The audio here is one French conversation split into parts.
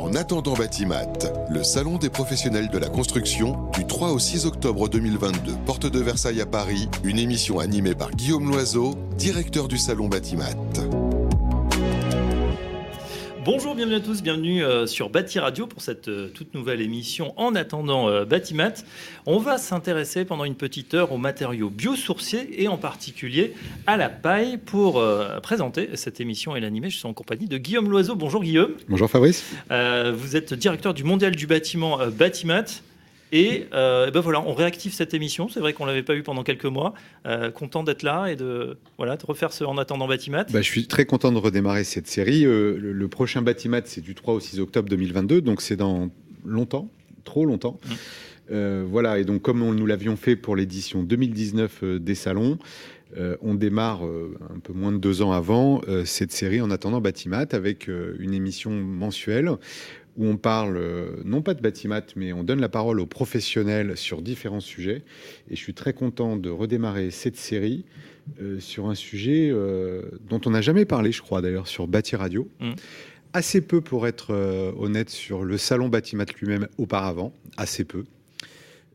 En attendant Batimat, le salon des professionnels de la construction du 3 au 6 octobre 2022, porte de Versailles à Paris, une émission animée par Guillaume Loiseau, directeur du salon Batimat. Bonjour, bienvenue à tous, bienvenue euh, sur Bâti Radio pour cette euh, toute nouvelle émission en attendant euh, Batimat. On va s'intéresser pendant une petite heure aux matériaux biosourciers et en particulier à la paille pour présenter cette émission et l'animer. Je suis en compagnie de Guillaume Loiseau. Bonjour Guillaume. Bonjour Fabrice. vous êtes directeur du Mondial du bâtiment Batimat. Et, euh, ben voilà, on réactive cette émission. C'est vrai qu'on l'avait pas eu pendant quelques mois. Euh, content d'être là et de voilà de refaire ce en attendant Batimat. Bah, je suis très content de redémarrer cette série. Euh, le, prochain Batimat, c'est du 3 au 6 octobre 2022, donc c'est dans longtemps, trop longtemps. Mmh. voilà, et donc comme on, nous l'avions fait pour l'édition 2019 des salons, on démarre un peu moins de deux ans avant cette série en attendant Batimat avec une émission mensuelle où on parle euh, non pas de bâtiment, mais on donne la parole aux professionnels sur différents sujets. Et je suis très content de redémarrer cette série euh, sur un sujet euh, dont on n'a jamais parlé, je crois d'ailleurs, sur Bâti Radio. Mm. Assez peu, pour être honnête, sur le salon Bâtiment lui-même auparavant, assez peu.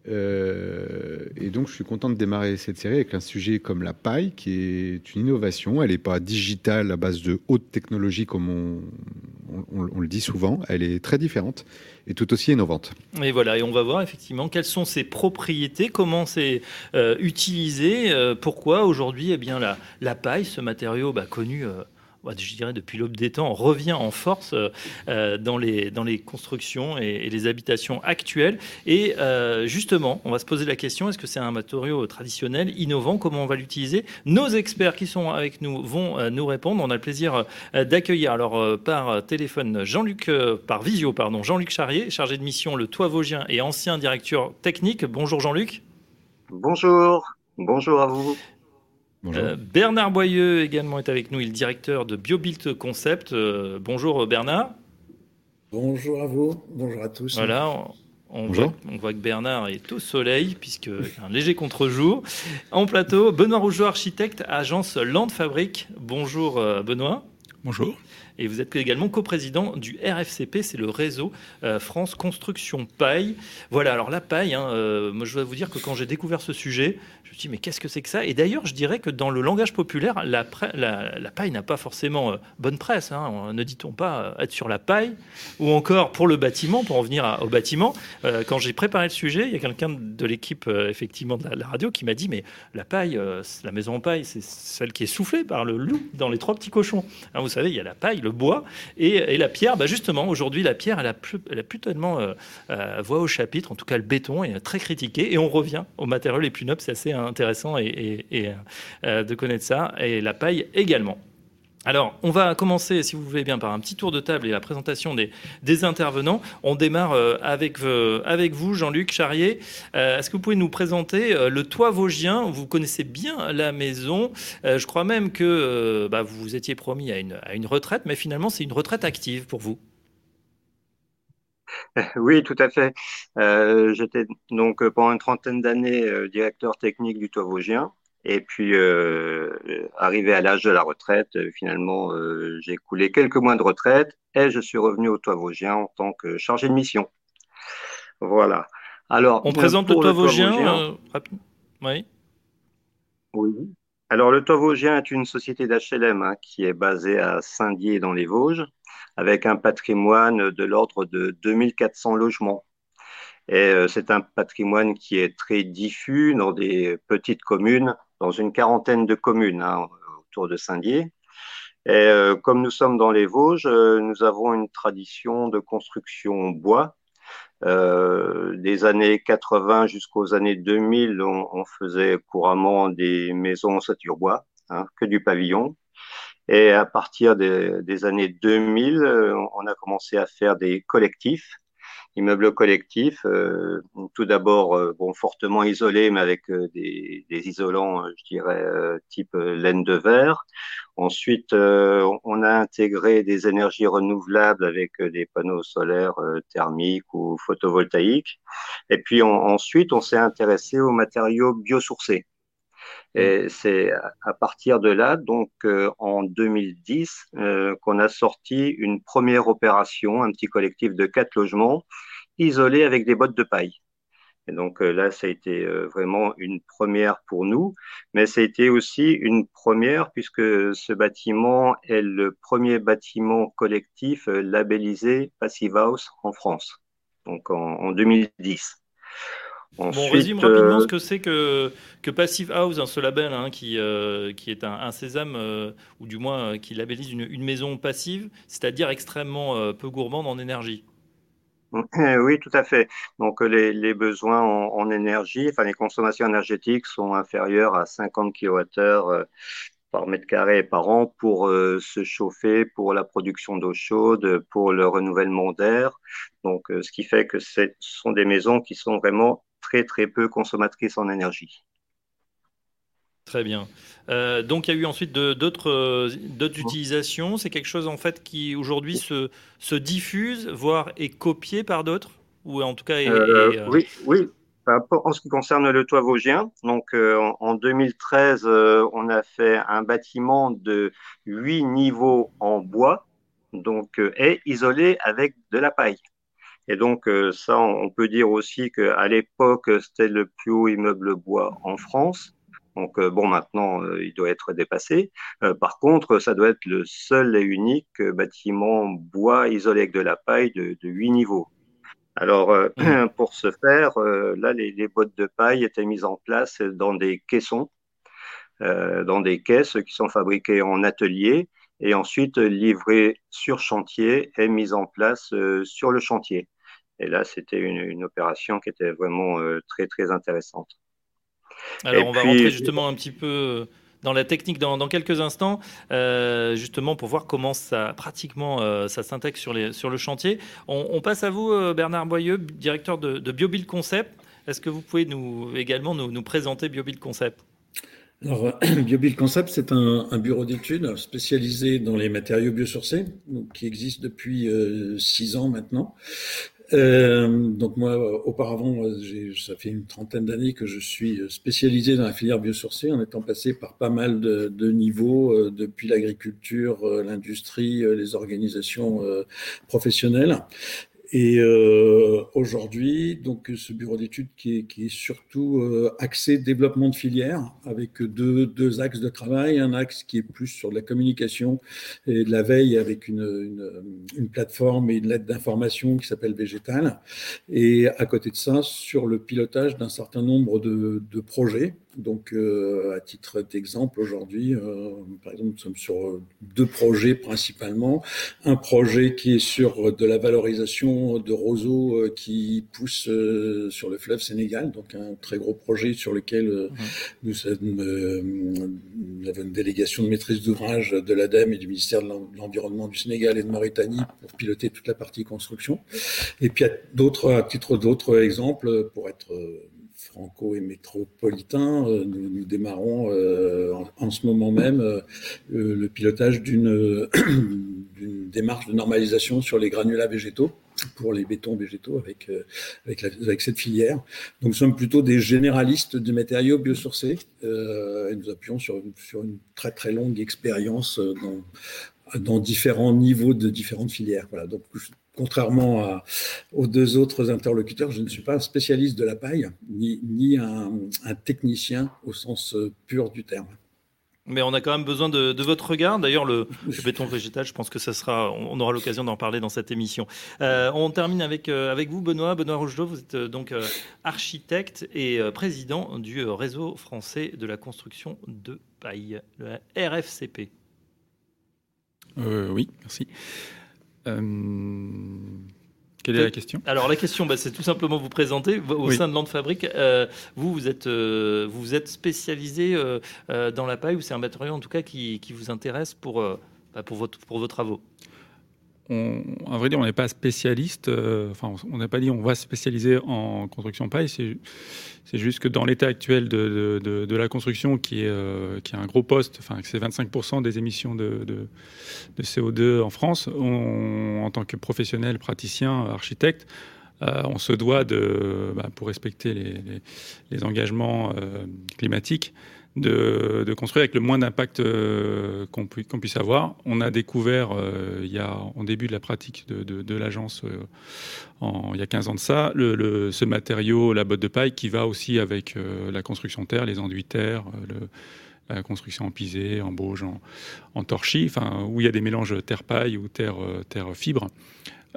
Et donc, je suis content de démarrer cette série avec un sujet comme la paille, qui est une innovation. Elle n'est pas digitale à base de haute technologie comme on, le dit souvent, elle est très différente et tout aussi innovante. Et voilà, et on va voir effectivement quelles sont ses propriétés, comment c'est euh, utilisé, euh, pourquoi aujourd'hui eh bien la, paille, ce matériau bah, connu euh, je dirais depuis l'aube des temps, revient en force euh, euh, dans, les, dans les constructions et, les habitations actuelles. Et euh, justement, on va se poser la question, est-ce que c'est un matériau traditionnel, innovant? Comment on va l'utiliser? Nos experts qui sont avec nous vont nous répondre. On a le plaisir d'accueillir alors par téléphone Jean-Luc, par visio, pardon, Jean-Luc Charrier, chargé de mission Le Toit Vosgien et ancien directeur technique. Bonjour Jean-Luc. Bonjour. Bonjour à vous. Euh, Bernard Boyeux également est avec nous, il est directeur de BioBuilt Concept. Euh, bonjour Bernard. Bonjour à vous, bonjour à tous. Voilà, on, voit, on voit, que Bernard est au soleil, puisque un léger contre-jour. En plateau, Benoît Rougeau, architecte, agence Land Fabrique. Bonjour euh, Benoît. Bonjour. Et vous êtes également coprésident du RFCP, c'est le réseau France Construction Paille. Voilà, alors la paille, hein, moi je dois vous dire que quand j'ai découvert ce sujet, me dis, mais qu'est-ce que c'est que ça? Et d'ailleurs, je dirais que dans le langage populaire, la, la, paille n'a pas forcément euh, bonne presse. Hein. Ne dit-on pas euh, être sur la paille Ou encore pour le bâtiment, pour en venir au bâtiment, euh, quand j'ai préparé le sujet, il y a quelqu'un de l'équipe effectivement de la, radio qui m'a dit, mais la paille, la maison en paille, c'est celle qui est soufflée par le loup dans les trois petits cochons. Hein, vous savez, il y a la paille, le bois et, la pierre. Bah justement, aujourd'hui, la pierre, elle a plus, elle a plus tellement voix au chapitre. En tout cas, le béton est très critiqué. Et on revient aux matériaux les plus nobles. C'est assez intéressant et, euh, de connaître ça, et la paille également. Alors, on va commencer, si vous voulez bien, par un petit tour de table et la présentation des, intervenants. On démarre euh, avec, euh, avec vous, Jean-Luc Charrier. Est-ce que vous pouvez nous présenter le toit vosgien? Vous connaissez bien la maison. je crois même que bah, vous vous étiez promis à une, à une retraite, mais finalement, c'est une retraite active pour vous. Oui, tout à fait. Euh, j'étais donc euh, pendant une trentaine d'années euh, directeur technique du Toit Vosgien. Et puis, arrivé à l'âge de la retraite, finalement, j'ai coulé quelques mois de retraite et je suis revenu au Toit Vosgien en tant que chargé de mission. Voilà. Alors, on présente le Toit Vosgien. oui. Oui. Alors, le Toit Vosgien est une société d'HLM hein, qui est basée à Saint-Dié dans les Vosges avec un patrimoine de l'ordre de 2400 logements. Et euh, c'est un patrimoine qui est très diffus dans des petites communes, dans une quarantaine de communes hein, autour de Saint-Dié. Et euh, comme nous sommes dans les Vosges, euh, nous avons une tradition de construction bois. des années 80 jusqu'aux années 2000, on, faisait couramment des maisons en bois, hein, que du pavillon. Et à partir des, années 2000, euh, on a commencé à faire des collectifs, immeubles collectifs, euh, tout d'abord euh, bon, fortement isolés, mais avec des, isolants, je dirais, type laine de verre. Ensuite, on a intégré des énergies renouvelables avec des panneaux solaires thermiques ou photovoltaïques. Et puis ensuite, on s'est intéressé aux matériaux biosourcés. Et c'est à partir de là, donc en 2010, qu'on a sorti une première opération, un petit collectif de quatre logements isolés avec des bottes de paille. Et donc euh, là, ça a été euh, vraiment une première pour nous, mais ça a été aussi une première puisque ce bâtiment est le premier bâtiment collectif euh, labellisé Passive House en France, donc en, 2010. Bon, on résume rapidement ce que c'est que, que Passive House, hein, ce label hein, qui, qui est un, sésame, ou du moins qui labellise une, une maison passive, c'est-à-dire extrêmement peu gourmande en énergie. Oui, tout à fait. Donc les, les besoins en, énergie, enfin les consommations énergétiques sont inférieures à 50 kWh euh, par mètre carré par an pour euh, se chauffer, pour la production d'eau chaude, pour le renouvellement d'air. Donc euh, ce qui fait que ce sont des maisons qui sont vraiment très très peu consommatrices en énergie. Très bien. Euh, donc il y a eu ensuite d'autres euh, utilisations. C'est quelque chose en fait qui aujourd'hui se, se, diffuse, voire est copié par d'autres? Ou en tout cas euh, Oui, oui. En ce qui concerne le toit vosgien, donc en, 2013, on a fait un bâtiment de 8 niveaux en bois, donc et isolé avec de la paille. Et donc ça, on peut dire aussi qu'à l'époque, c'était le plus haut immeuble bois en France. Donc euh, bon, maintenant, euh, il doit être dépassé. Euh, par contre, ça doit être le seul et unique bâtiment bois isolé avec de la paille de, de 8 niveaux. Alors, mmh. pour ce faire, là, les, les, bottes de paille étaient mises en place dans des caissons, dans des caisses qui sont fabriquées en atelier et ensuite livrées sur chantier et mises en place sur le chantier. Et là, c'était une, une, opération qui était vraiment très, très intéressante. Alors, on va rentrer justement un petit peu dans la technique dans, quelques instants, euh, justement pour voir comment ça pratiquement euh, ça s'intègre sur, sur le chantier. On, passe à vous, euh, Bernard Boyeux, directeur de, de BioBuild Concept. Est-ce que vous pouvez nous, également nous, présenter BioBuild Concept? Alors, BioBuild Concept, c'est un, bureau d'études spécialisé dans les matériaux biosourcés, qui existe depuis six ans maintenant, euh, donc moi, auparavant, ça fait une trentaine d'années que je suis spécialisé dans la filière biosourcée, en étant passé par pas mal de, niveaux, euh, depuis l'agriculture, euh, l'industrie, les organisations professionnelles. Et euh, aujourd'hui, donc ce bureau d'études qui est, qui est, surtout euh, axé développement de filière, avec deux, deux, axes de travail. Un axe qui est plus sur de la communication et de la veille avec une, une, une plateforme et une lettre d'information qui s'appelle Végétal. Et à côté de ça, sur le pilotage d'un certain nombre de, de projets donc, euh, à titre d'exemple, aujourd'hui, euh, par exemple, nous sommes sur deux projets principalement. Un projet qui est sur de la valorisation de roseaux euh, qui poussent sur le fleuve Sénégal, donc un très gros projet sur lequel nous, nous, avons une délégation de maîtrise d'ouvrage de l'ADEME et du ministère de l'Environnement du Sénégal et de Mauritanie pour piloter toute la partie construction. Et puis, d'autres, à titre d'autres exemples, pour être franco et métropolitain. Euh, nous, démarrons euh, en, ce moment même euh, le pilotage d'une démarche de normalisation sur les granulats végétaux pour les bétons végétaux avec, cette filière. Donc nous sommes plutôt des généralistes de matériaux biosourcés et nous appuyons sur, une très très longue expérience dans, différents niveaux de différentes filières. Voilà, contrairement aux deux autres interlocuteurs, je ne suis pas un spécialiste de la paille, ni, un, technicien au sens euh, pur du terme. Mais on a quand même besoin de, votre regard. D'ailleurs, le, béton végétal, je pense que ça sera, on aura l'occasion d'en parler dans cette émission. Euh, on termine avec, euh, avec vous, Benoît. Benoît Rougelot, vous êtes donc architecte et président du réseau français de la construction de paille, le RFCP. oui, merci. Euh, quelle est la question? Alors la question, bah, c'est tout simplement vous présenter au sein de Land Fabrique. Euh, vous, vous êtes, euh, vous êtes spécialisé dans la paille ou c'est un matériau en tout cas qui, qui vous intéresse pour, bah, pour, votre, pour vos travaux? On, vrai dire, on n'est pas spécialiste. enfin, on n'a pas dit on va spécialiser en construction paille. C'est juste que dans l'état actuel de, la construction, qui est, euh, qui est un gros poste, c'est 25% des émissions de, de, CO2 en France, en tant que professionnel, praticien, architecte, euh, on se doit, de, bah, pour respecter les, engagements euh, climatiques, de, construire avec le moins d'impact euh, qu'on puisse avoir. On a découvert, euh, il y a, en début de la pratique de, l'agence, euh, il y a 15 ans de ça, ce matériau, la botte de paille, qui va aussi avec la construction terre, les enduits terre, la construction en pisé, en bauge, en, en torchis, enfin, où il y a des mélanges terre-paille ou terre-fibre.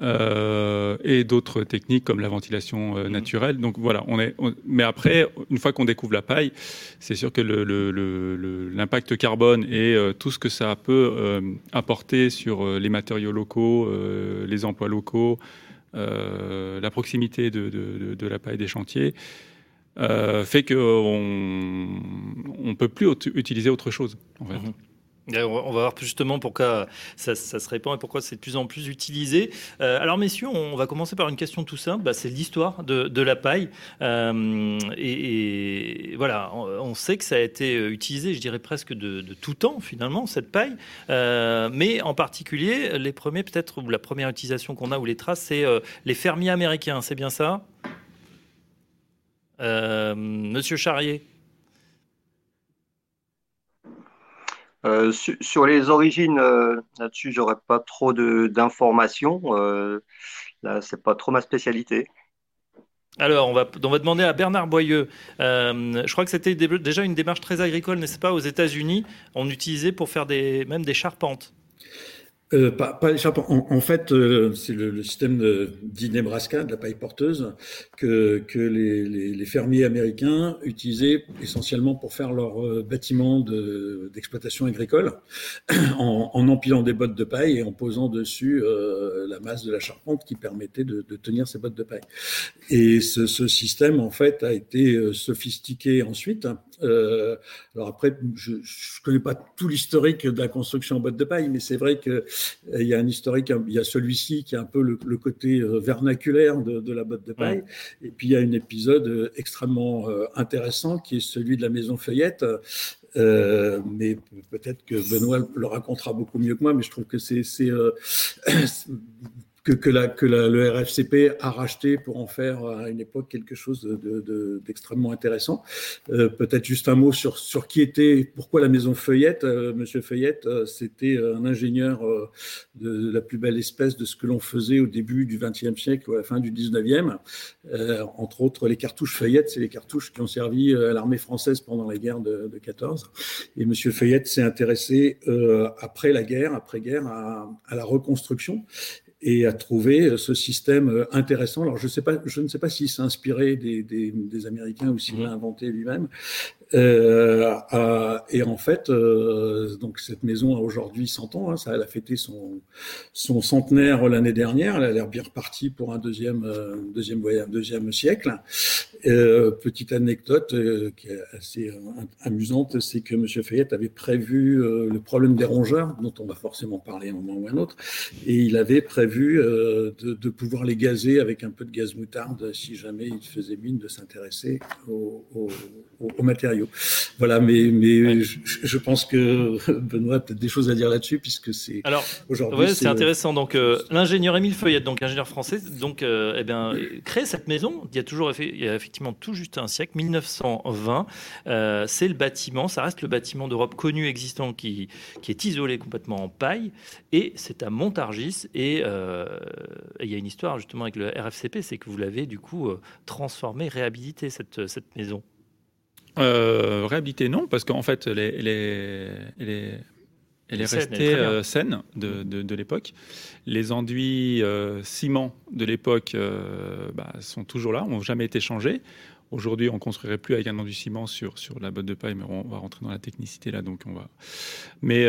Euh, et d'autres techniques comme la ventilation euh, mhm. naturelle. Donc voilà, on est. mais après, une fois qu'on découvre la paille, c'est sûr que l'impact le, carbone et euh, tout ce que ça peut apporter sur les matériaux locaux, les emplois locaux, la proximité de, la paille des chantiers. Fait qu'on ne peut plus utiliser autre chose. Mhm. On va voir justement pourquoi ça, se répand et pourquoi c'est de plus en plus utilisé. Euh, alors messieurs, on va commencer par une question tout simple. Bah, c'est l'histoire de, la paille. Euh, et, voilà, on, sait que ça a été utilisé, je dirais presque de, tout temps finalement, cette paille. Euh, mais en particulier, les premiers peut-être, ou la première utilisation qu'on a, ou les traces, c'est les fermiers américains. C'est bien ça? Monsieur Charrier Euh, sur les origines, euh, là-dessus, j'aurais pas trop d'informations. Euh, là, c'est pas trop ma spécialité. Alors, on va, on va demander à Bernard Boyeux. je crois que c'était déjà une démarche très agricole, n'est-ce pas, aux États-Unis On utilisait pour faire des, même des charpentes. Euh, pas, pas en, fait, euh, c'est le, système de, Nebraska, de la paille porteuse, que, les, fermiers américains utilisaient essentiellement pour faire leurs euh, bâtiments d'exploitation agricole, en, empilant des bottes de paille et en posant dessus la masse de la charpente qui permettait de, de, tenir ces bottes de paille. Et ce, ce, système, en fait, a été sophistiqué ensuite. Alors après, je ne connais pas tout l'historique de la construction en bottes de paille, mais c'est vrai que il y a un historique, il y a celui-ci qui est un peu le, côté euh, vernaculaire de, la botte de paille. Et puis il y a un épisode euh, extrêmement euh, intéressant qui est celui de la maison Feuillette. mais peut-être que Benoît le racontera beaucoup mieux que moi, mais je trouve que c'est que, que, la, que la, le RFCP a racheté pour en faire à une époque quelque chose d'extrêmement de, intéressant. Euh, Peut-être juste un mot sur, sur qui était, pourquoi la maison Feuillette. Euh, Monsieur Feuillette, euh, c'était un ingénieur euh, de, la plus belle espèce de ce que l'on faisait au début du XXe siècle ou à la fin du XIXe. Euh, entre autres, les cartouches Feuillette, c'est les cartouches qui ont servi à l'armée française pendant la guerre de, de 14. Et Monsieur Feuillette s'est intéressé après la guerre, après guerre, à, à la reconstruction et a trouvé ce système intéressant. Alors, je, sais pas, je ne sais pas s'il s'est inspiré des, des, des, Américains ou s'il l'a mmh. inventé lui-même, euh, et en fait, euh, donc cette maison a aujourd'hui 100 ans. Hein, elle a fêté son, centenaire l'année dernière. Elle a l'air bien repartie pour un deuxième, euh, deuxième, deuxième siècle. Euh, petite anecdote euh, qui est assez amusante, c'est que M. Fayette avait prévu le problème des rongeurs, dont on va forcément parler un moment ou un autre, et il avait prévu de, pouvoir les gazer avec un peu de gaz moutarde si jamais il faisait mine de s'intéresser aux, aux, aux matériaux voilà, mais, mais je, pense que Benoît a peut-être des choses à dire là-dessus, puisque c'est alors aujourd'hui. c'est intéressant. Donc euh, l'ingénieur Émile Feuillette, donc ingénieur français, donc euh, eh bien crée cette maison. Il y a toujours il y a effectivement tout juste un siècle, 1920. Euh, c'est le bâtiment, ça reste le bâtiment d'Europe connu existant qui qui est isolé complètement en paille, et c'est à Montargis. Et, il y a une histoire justement avec le RFCP, c'est que vous l'avez du coup transformé, réhabilité cette cette maison. Euh, réhabilité, non, parce qu'en fait, elle est, elle est, elle est, restée euh, saine de, de, l'époque. Les enduits euh, ciment de l'époque bah, sont toujours là, n'ont jamais été changés. Aujourd'hui, on construirait plus avec un enduit ciment sur, sur la botte de paille, mais on va rentrer dans la technicité là, donc on va. Mais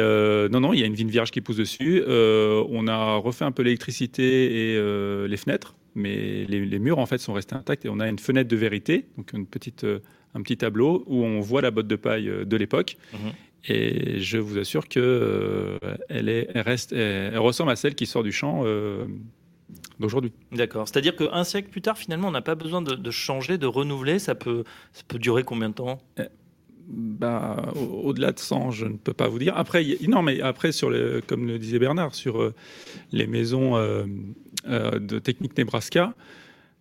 non, non, il y a une vigne vierge qui pousse dessus. on a refait un peu l'électricité et les fenêtres, mais les, les, murs en fait sont restés intacts et on a une fenêtre de vérité, donc une petite un petit tableau où on voit la botte de paille euh, de l'époque. Mhm. Et je vous assure que euh, elle, est, reste, elle, ressemble à celle qui sort du champ euh, d'aujourd'hui. D'accord. C'est-à-dire qu'un siècle plus tard, finalement, on n'a pas besoin de, changer, de renouveler. Ça peut, ça peut durer combien de temps? Eh, bah, au-delà de 100, je ne peux pas vous dire. Après, non, mais après, sur les, comme le disait Bernard, sur les maisons de technique Nebraska,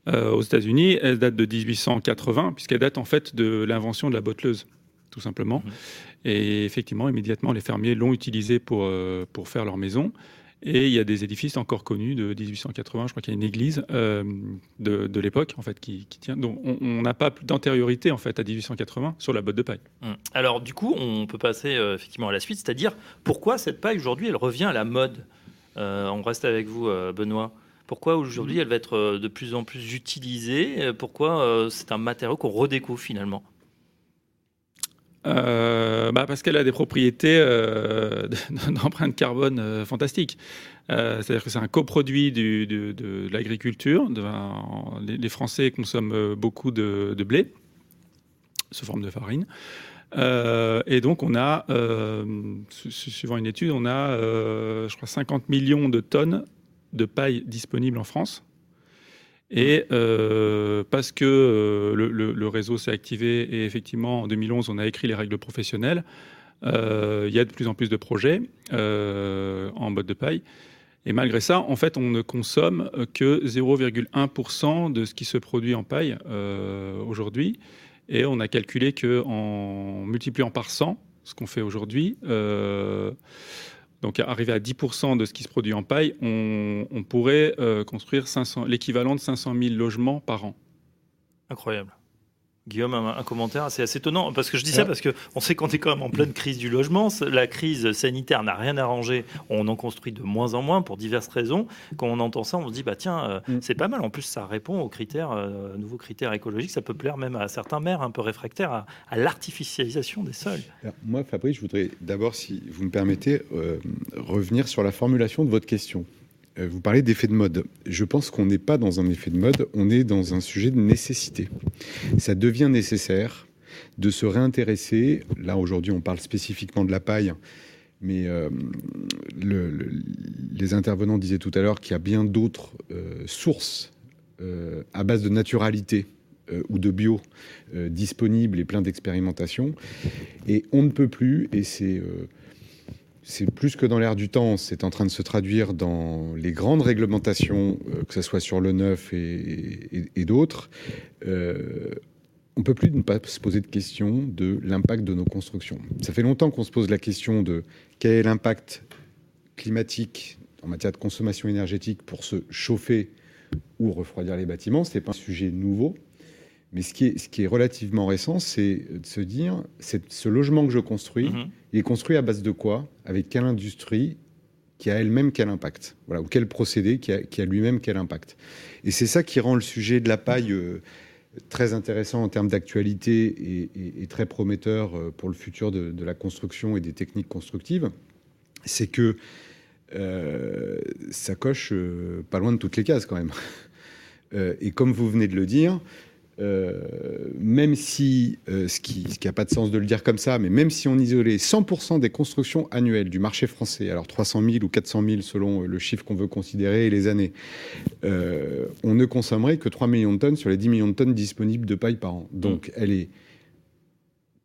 euh, aux États-Unis, elle date de 1880, puisqu'elle date en fait de l'invention de la botteleuse, tout simplement. Mmh. Et effectivement, immédiatement, les fermiers l'ont utilisé pour, pour faire leur maison. Et il y a des édifices encore connus de 1880, je crois qu'il y a une église euh, de, l'époque en fait qui, tient. Donc on n'a pas d'antériorité en fait à 1880 sur la botte de paille. Hum. Alors du coup, on peut passer euh, effectivement à la suite, c'est-à-dire pourquoi cette paille aujourd'hui elle revient à la mode? Euh, on reste avec vous, Benoît. Pourquoi aujourd'hui elle va être de plus en plus utilisée Pourquoi c'est un matériau qu'on redécouvre finalement? Euh, bah Parce qu'elle a des propriétés euh, d'empreinte carbone euh, fantastiques. Euh, c'est-à-dire que c'est un coproduit du, de, de, l'agriculture. Les, les, Français consomment beaucoup de, de, blé sous forme de farine. et donc, on a, suivant une étude, on a, je crois, 50 millions de tonnes de paille disponibles en France. Et euh, parce que euh, le, réseau s'est activé et effectivement en 2011 on a écrit les règles professionnelles, euh, il y a de plus en plus de projets en mode de paille. Et malgré ça, en fait, on ne consomme que 0,1% de ce qui se produit en paille aujourd'hui. Et on a calculé qu'en multipliant par 100, ce qu'on fait aujourd'hui, donc arriver à 10% de ce qui se produit en paille, on, pourrait euh, construire l'équivalent de 500 000 logements par an. Incroyable. Guillaume, un, commentaire, c'est assez étonnant parce que je dis ça parce que on sait qu'on est quand même en pleine crise du logement. La crise sanitaire n'a rien arrangé. On en construit de moins en moins pour diverses raisons. Quand on entend ça, on se dit bah tiens, euh, mm. c'est pas mal. En plus, ça répond aux critères, euh, nouveaux critères écologiques. Ça peut plaire même à certains maires un peu réfractaires à, l'artificialisation des sols. moi, Fabrice, je voudrais d'abord, si vous me permettez, euh, revenir sur la formulation de votre question. Euh, vous parlez d'effet de mode. Je pense qu'on n'est pas dans un effet de mode, on est dans un sujet de nécessité. Ça devient nécessaire de se réintéresser. Là, aujourd'hui, on parle spécifiquement de la paille, mais euh, les intervenants disaient tout à l'heure qu'il y a bien d'autres euh, sources à base de naturalité ou de bio disponibles et plein d'expérimentation. Et on ne peut plus, et c'est c'est plus que dans l'air du temps, c'est en train de se traduire dans les grandes réglementations, euh, que ce soit sur le neuf et, d'autres. Euh, on peut plus ne pas se poser de question de l'impact de nos constructions. Ça fait longtemps qu'on se pose la question de quel est l'impact climatique en matière de consommation énergétique pour se chauffer ou refroidir les bâtiments. Ce n'est pas un sujet nouveau. Mais ce qui est, ce qui est relativement récent, c'est de se dire, ce logement que je construis, mhm. il est construit à base de quoi? Avec quelle industrie qui a elle-même quel impact? Voilà, ou quel procédé qui a, qui a lui-même quel impact? Et c'est ça qui rend le sujet de la paille euh, très intéressant en termes d'actualité et, très prometteur euh, pour le futur de, la construction et des techniques constructives. C'est que euh, ça coche pas loin de toutes les cases quand même. et comme vous venez de le dire, même si, euh, ce qui n'a pas de sens de le dire comme ça, mais même si on isolait 100% des constructions annuelles du marché français, alors 300 000 ou 400 000 selon le chiffre qu'on veut considérer et les années, euh, on ne consommerait que 3 millions de tonnes sur les 10 millions de tonnes disponibles de paille par an. Donc mmh. elle est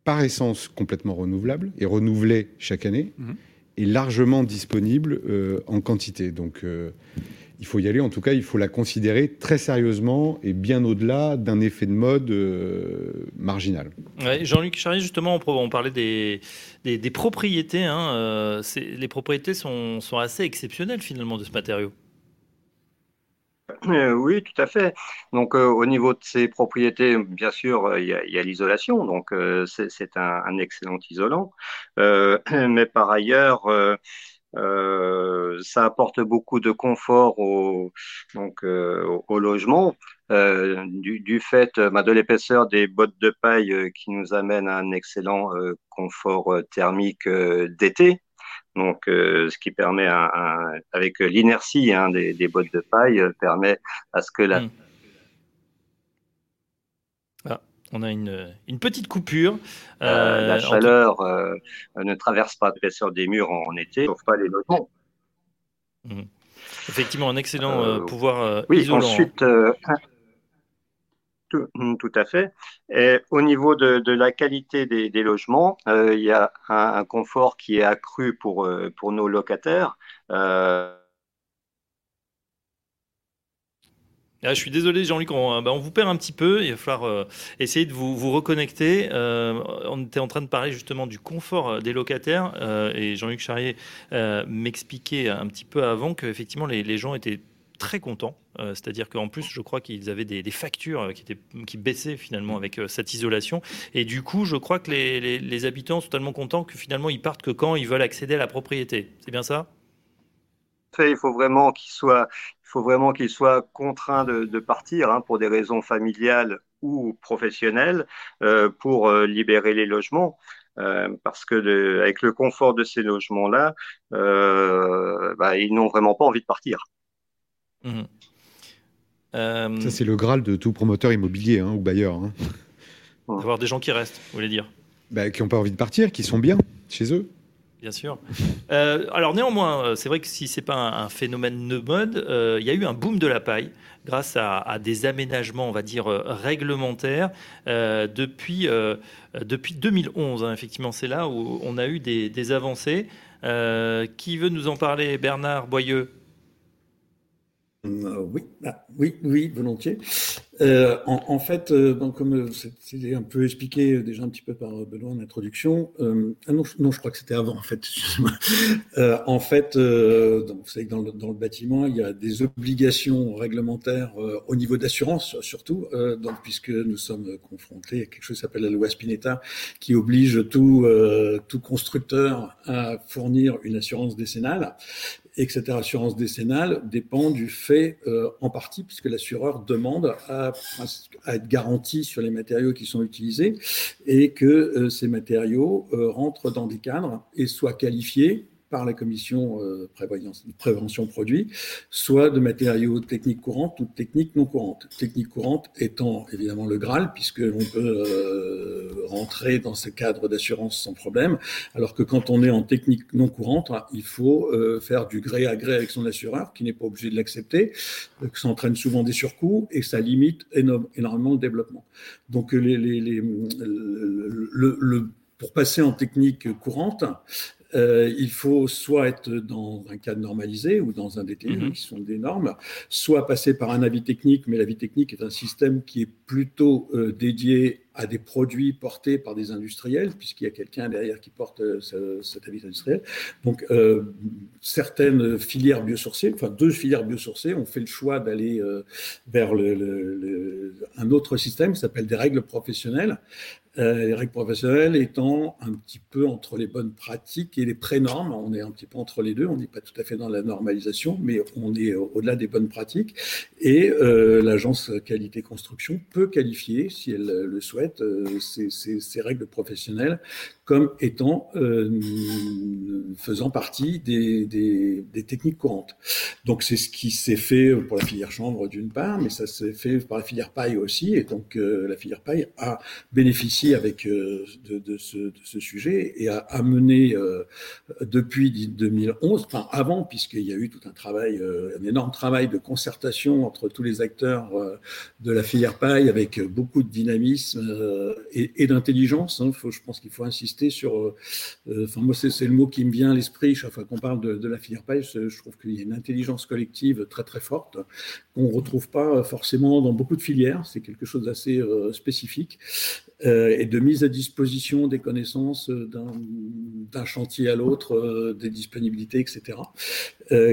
par essence complètement renouvelable et renouvelée chaque année mmh. et largement disponible en quantité. Donc il faut y aller. En tout cas, il faut la considérer très sérieusement et bien au-delà d'un effet de mode euh, marginal. Jean-Luc Charrier, justement, on, parlait des, des, propriétés. Hein, euh, les propriétés sont, sont, assez exceptionnelles finalement de ce matériau. Euh, oui, tout à fait. Donc, au niveau de ces propriétés, bien sûr, il y a, l'isolation. Donc, c'est un, un, excellent isolant. mais par ailleurs, euh, ça apporte beaucoup de confort au, donc, euh, au, logement. Euh, du, du, fait bah, de l'épaisseur des bottes de paille qui nous amène à un excellent confort thermique d'été. Donc, ce qui permet, un, avec l'inertie hein, des, des, bottes de paille, permet à ce que la, mmh on a une, petite coupure. Euh, euh, la chaleur euh, ne traverse pas l'épaisseur des murs en, été, sauf pas les logements. Mhm. Effectivement, un excellent pouvoir oui, Ensuite, tout, à fait. Et au niveau de, la qualité des, logements, il y a un, confort qui est accru pour, pour nos locataires. Ah, je suis désolé, Jean-Luc, on, bah, on, vous perd un petit peu. Il va falloir euh, essayer de vous, reconnecter. Euh, on était en train de parler justement du confort euh, des locataires et Jean-Luc Charrier m'expliquait un petit peu avant qu'effectivement les, les gens étaient très contents. C'est-à-dire qu'en plus, je crois qu'ils avaient des, factures qui, baissaient finalement avec cette isolation. Et du coup, je crois que les habitants sont tellement contents que finalement, ils partent que quand ils veulent accéder à la propriété. C'est bien ça il faut vraiment qu'ils soient, faut vraiment qu'ils soient contraints de, de partir hein, pour des raisons familiales ou professionnelles euh, pour euh, libérer les logements. Euh, parce que de, avec le confort de ces logements-là, euh, bah, ils n'ont vraiment pas envie de partir. Mmh. Ça, c'est le Graal de tout promoteur immobilier hein, ou bailleur. Hein. D'avoir des gens qui restent, vous voulez dire? Bah, Qui n'ont pas envie de partir, qui sont bien chez eux. Bien sûr. Euh, alors néanmoins, euh, c'est vrai que si c'est pas un, phénomène de mode, euh, il y a eu un boom de la paille grâce à, des aménagements, on va dire, réglementaires depuis, depuis 2011. Hein, effectivement, c'est là où on a eu des, des avancées. qui veut nous en parler Bernard Boyeux? Oui, ah, oui, oui, volontiers. Euh, en, fait, euh, comme c'est un peu expliqué déjà un petit peu par Benoît en introduction, euh, ah non, non, je crois que c'était avant, en fait. Euh, en fait, euh, vous savez que dans le, bâtiment, il y a des obligations réglementaires au niveau d'assurance, surtout, puisque nous sommes confrontés à quelque chose qui s'appelle la loi Spinetta, qui oblige tout, tout constructeur à fournir une assurance décennale et que cette assurance décennale dépend du fait euh, en partie, puisque l'assureur demande à, à, être garanti sur les matériaux qui sont utilisés et que euh, ces matériaux euh, rentrent dans des cadres et soient qualifiés par la commission euh, prévention produits, soit de matériaux techniques courantes ou de techniques non courantes. Techniques courantes étant évidemment le Graal, puisque l'on peut euh, rentrer dans ce cadre d'assurance sans problème, alors que quand on est en technique non courante, il faut euh, faire du gré à gré avec son assureur, qui n'est pas obligé de l'accepter, que ça entraîne souvent des surcoûts et ça limite énormément le développement. Donc pour passer en technique courante, euh, il faut soit être dans un cadre normalisé ou dans un DTU, mm -hmm. qui sont des normes, soit passer par un avis technique, mais l'avis technique est un système qui est plutôt euh, dédié à des produits portés par des industriels, puisqu'il y a quelqu'un derrière qui porte euh, ce, cet avis industriel. Donc, euh, certaines filières biosourcées, enfin deux filières biosourcées, ont fait le choix d'aller euh, vers le, le, le, un autre système qui s'appelle des règles professionnelles. Euh, les règles professionnelles étant un petit peu entre les bonnes pratiques et les pré-normes. On est un petit peu entre les deux. On n'est pas tout à fait dans la normalisation, mais on est au-delà des bonnes pratiques. Et euh, l'agence qualité construction peut qualifier, si elle le souhaite, euh, ces, règles professionnelles comme étant euh, faisant partie des, techniques courantes. Donc c'est ce qui s'est fait pour la filière chanvre d'une part, mais ça s'est fait par la filière paille aussi, et donc euh, la filière paille a bénéficié avec euh, de, ce, sujet et a amené euh, depuis 2011, enfin avant, puisqu'il y a eu tout un travail, euh, un énorme travail de concertation entre tous les acteurs de la filière paille, avec beaucoup de dynamisme et, et d'intelligence. Hein, je pense qu'il faut insister sur. Enfin, moi, c'est le mot qui me vient à l'esprit chaque fois qu'on parle de, de, la filière paille. Je trouve qu'il y a une intelligence collective très très forte qu'on ne retrouve pas forcément dans beaucoup de filières. C'est quelque chose d'assez spécifique et de mise à disposition des connaissances d'un chantier à l'autre, des disponibilités, etc.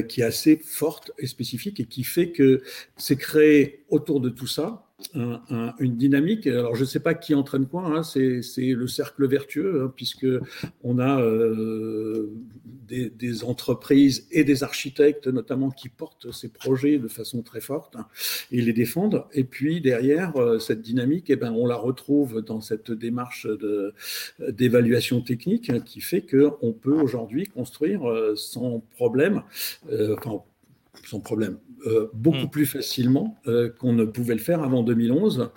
qui est assez forte et spécifique et qui fait que c'est créé autour de tout ça un, un, une dynamique. Alors, je ne sais pas qui entraîne quoi, hein, c'est le cercle vertueux, hein, puisque on a euh, des, entreprises et des architectes, notamment, qui portent ces projets de façon très forte hein, et les défendent. Et puis, derrière, euh, cette dynamique, eh ben, on la retrouve dans cette démarche d'évaluation technique hein, qui fait qu'on peut aujourd'hui construire euh, sans problème, sans problème, euh, beaucoup mmh. plus facilement euh, qu'on ne pouvait le faire avant 2011.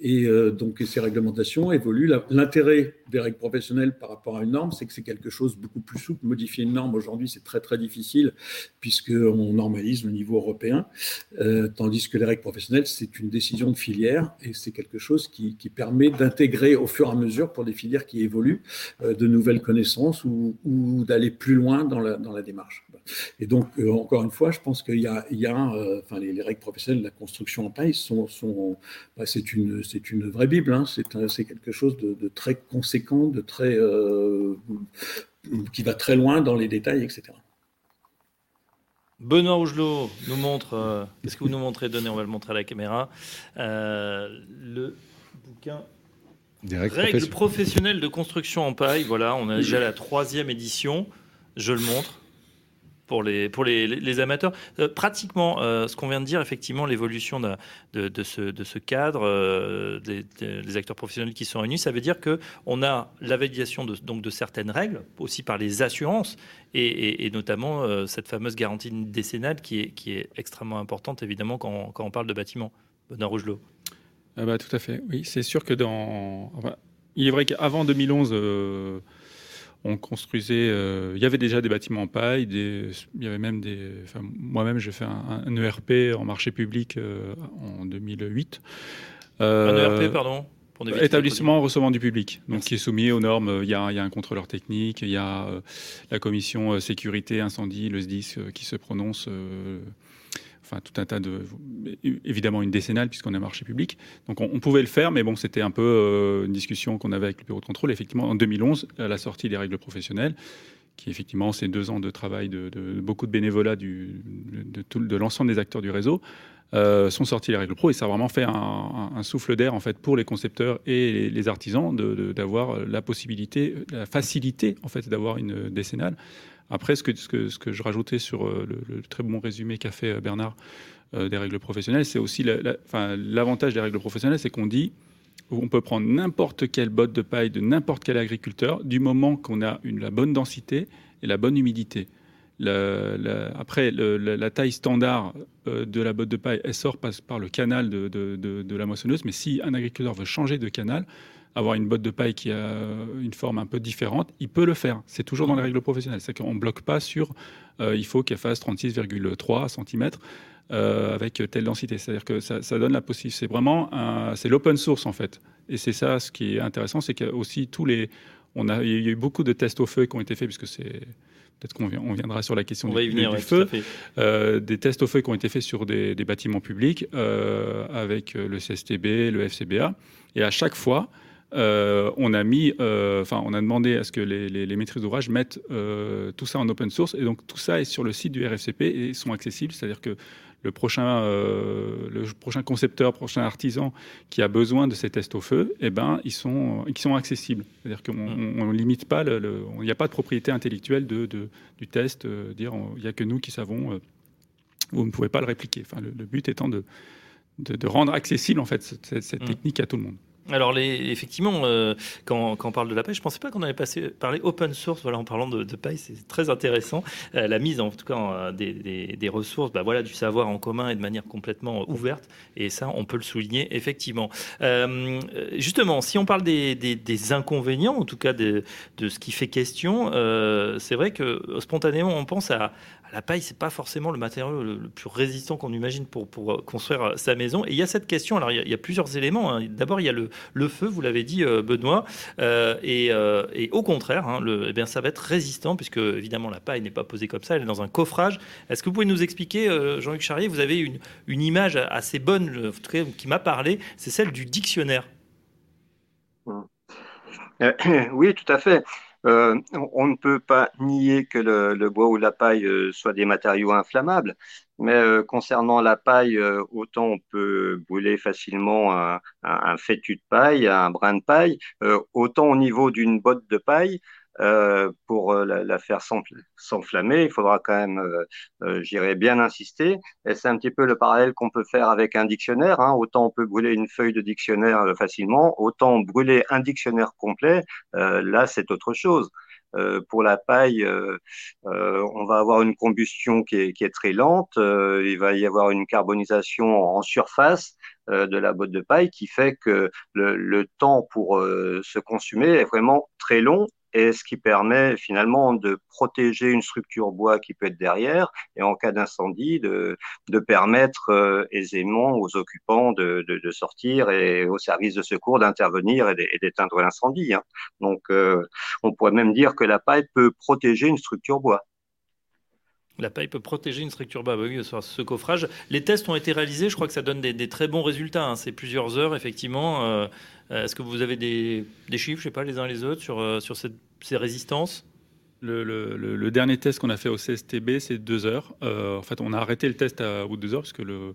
Et donc ces réglementations évoluent. L'intérêt des règles professionnelles par rapport à une norme, c'est que c'est quelque chose de beaucoup plus souple. Modifier une norme aujourd'hui, c'est très très difficile puisqu'on normalise le niveau européen, tandis que les règles professionnelles, c'est une décision de filière et c'est quelque chose qui, permet d'intégrer au fur et à mesure pour des filières qui évoluent de nouvelles connaissances ou, d'aller plus loin dans la, démarche. Et donc, euh, encore une fois, je pense qu'il y a, euh, enfin, les, règles professionnelles de la construction en paille sont bah, c'est une, c'est une vraie bible. Hein. C'est, quelque chose de, de, très conséquent, de très, euh, qui va très loin dans les détails, etc. Benoît Rougelot nous montre, qu'est-ce que vous nous montrez Donnez, on va le montrer à la caméra. le bouquin des règles, professionnelles de construction en paille. Voilà, on a déjà la troisième édition. Je le montre pour les, pour les, les amateurs. Euh, pratiquement, euh, ce qu'on vient de dire, effectivement, l'évolution de, de, ce, de ce cadre, euh, des, acteurs professionnels qui sont réunis, ça veut dire qu'on a la validation de, donc de certaines règles, aussi par les assurances, et, notamment cette fameuse garantie décennale qui est, qui est extrêmement importante, évidemment, quand, quand on parle de bâtiments. Benoît Rougelot. Ah bah, tout à fait, oui. C'est sûr que dans... il est vrai qu'avant 2011 on construisait. Euh, il y avait déjà des bâtiments en paille. il y avait même des. moi-même, j'ai fait un, ERP en marché public euh, en 2008. Euh, un ERP, pardon. établissement recevant du public, donc qui est soumis aux normes. Il y, a, un contrôleur technique, il y a la commission sécurité incendie, le SDIS, qui se prononce enfin tout un tas de, évidemment une décennale puisqu'on est marché public. Donc on, pouvait le faire, mais bon, c'était un peu euh, une discussion qu'on avait avec le bureau de contrôle. Effectivement, en 2011, à la sortie des règles professionnelles, qui effectivement c'est deux ans de travail de, beaucoup de bénévolat du, de, l'ensemble des acteurs du réseau, euh, sont sorties les règles pro et ça a vraiment fait un, souffle d'air en fait pour les concepteurs et les, artisans d'avoir la possibilité, la facilité en fait d'avoir une décennale. Après, ce que, je rajoutais sur euh, le, très bon résumé qu'a fait euh, Bernard euh, des règles professionnelles, c'est aussi l'avantage des règles professionnelles, c'est qu'on dit on peut prendre n'importe quelle botte de paille de n'importe quel agriculteur du moment qu'on a la bonne densité et la bonne humidité. après, la taille standard de la botte de paille, elle sort passe par le canal de, la moissonneuse, mais si un agriculteur veut changer de canal, avoir une botte de paille qui a une forme un peu différente, il peut le faire. C'est toujours dans les règles professionnelles. C'est qu'on ne bloque pas sur euh, il faut qu'elle fasse 36,3 cm euh, avec telle densité. C'est-à-dire que ça, donne la possibilité. C'est vraiment c'est l'open source en fait. Et c'est ça ce qui est intéressant, c'est qu'il y a aussi tous les. On a, il y a eu beaucoup de tests au feu qui ont été faits, puisque c'est peut-être qu'on on viendra sur la question du, feu, euh, des tests au feu qui ont été faits sur des, bâtiments publics avec le CSTB, le FCBA, et à chaque fois, euh, on a mis, euh, enfin, on a demandé à ce que les, maîtrises d'ouvrage mettent euh, tout ça en open source, et donc tout ça est sur le site du RFCP et sont accessibles, c'est-à-dire que le prochain, le prochain concepteur, prochain artisan qui a besoin de ces tests au feu, eh ben, ils sont, ils sont accessibles. C'est-à-dire qu'on ne mmh. limite pas, il n'y a pas de propriété intellectuelle de, du test, dire il n'y a que nous qui savons, vous ne pouvez pas le répliquer. Enfin, le, but étant de, de, rendre accessible en fait cette mmh. technique à tout le monde. Alors, effectivement, euh, quand, on parle de la paille, je ne pensais pas qu'on allait passer, parler open source voilà, en parlant de, de paille. C'est très intéressant. Euh, la mise, en tout cas, euh, des, ressources, bah, voilà, du savoir en commun et de manière complètement ouverte. Et ça, on peut le souligner, effectivement. justement, si on parle des, inconvénients, en tout cas de ce qui fait question, c'est vrai que spontanément, on pense à, la paille, c'est pas forcément le matériau le, plus résistant qu'on imagine pour, euh, construire euh, sa maison. Et il y a cette question. Alors, il y a, plusieurs éléments. Hein. D'abord, il y a le, feu, vous l'avez dit, euh, Benoît. et, au contraire, hein, eh bien, ça va être résistant, puisque évidemment, la paille n'est pas posée comme ça. Elle est dans un coffrage. Est-ce que vous pouvez nous expliquer, Jean-Luc Charrier, vous avez une, une image assez bonne, qui m'a parlé, c'est celle du dictionnaire. oui, tout à fait. Euh, on ne peut pas nier que le, bois ou la paille euh, soient des matériaux inflammables, mais euh, concernant la paille, autant on peut brûler facilement un, un, fétu de paille, un brin de paille, autant au niveau d'une botte de paille, euh, pour euh, la, faire s'enflammer, il faudra quand même, euh, j'irai bien insister. Et c'est un petit peu le parallèle qu'on peut faire avec un dictionnaire. Hein. Autant on peut brûler une feuille de dictionnaire facilement, autant brûler un dictionnaire complet, là c'est autre chose. pour la paille, on va avoir une combustion qui est, très lente, il va y avoir une carbonisation en surface, de la botte de paille qui fait que le temps pour se consumer est vraiment très long et ce qui permet finalement de protéger une structure bois qui peut être derrière et en cas d'incendie de, de permettre euh, aisément aux occupants de, de, de, sortir et aux services de secours d'intervenir et d'éteindre l'incendie. Hein. Donc euh, on pourrait même dire que la paille peut protéger une structure bois. La paille peut protéger une structure bah oui, ce coffrage. Les tests ont été réalisés, je crois que ça donne des, des très bons résultats. Hein. C'est plusieurs heures, effectivement. Euh, Est-ce que vous avez des, des, chiffres, je sais pas, les uns les autres, sur, sur cette ces résistances? Le, le, le, dernier test qu'on a fait au CSTB, c'est deux heures. Euh, en fait, on a arrêté le test à, au bout de deux heures parce que le,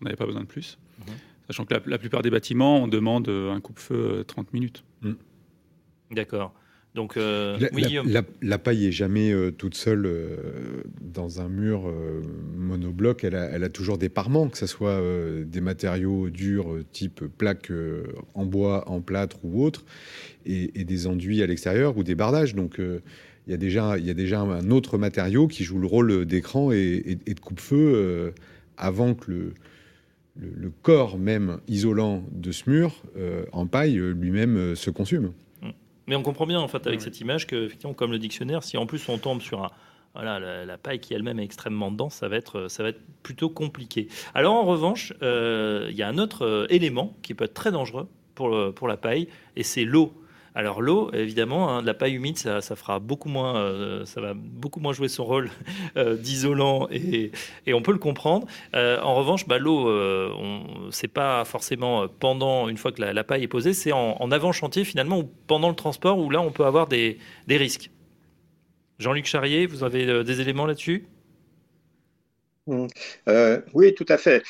on n'avait pas besoin de plus. Mmh. Sachant que la, la, plupart des bâtiments, on demande un coupe-feu 30 euh, minutes. Mmh. D'accord. Donc, euh, la, oui, la, la, paille est jamais euh, toute seule euh, dans un mur monobloc. Elle a, elle a, toujours des parements, que ce soit des matériaux durs type plaques en bois, en plâtre ou autre, et, et des enduits à l'extérieur ou des bardages. Donc, il y, a déjà, il y a déjà un autre matériau qui joue le rôle d'écran et, et, et, de coupe-feu avant que le, le, le, corps même isolant de ce mur en paille lui-même se consume. Mais on comprend bien en fait avec cette image que, effectivement, comme le dictionnaire, si en plus on tombe sur un, voilà, la, la, paille qui elle-même est extrêmement dense, ça va être, ça va être plutôt compliqué. Alors en revanche, euh, il y a un autre euh, élément qui peut être très dangereux pour, le, pour la paille, et c'est l'eau. Alors l'eau, évidemment, hein, de la paille humide, ça, fera beaucoup moins, euh, ça va beaucoup moins jouer son rôle euh, d'isolant et, on peut le comprendre. Euh, en revanche, bah, l'eau, c'est pas forcément pendant une fois que la, paille est posée, c'est en, avant chantier finalement ou pendant le transport où là on peut avoir des, risques. Jean-Luc Charrier, vous avez des éléments là-dessus? Mmh. oui, tout à fait.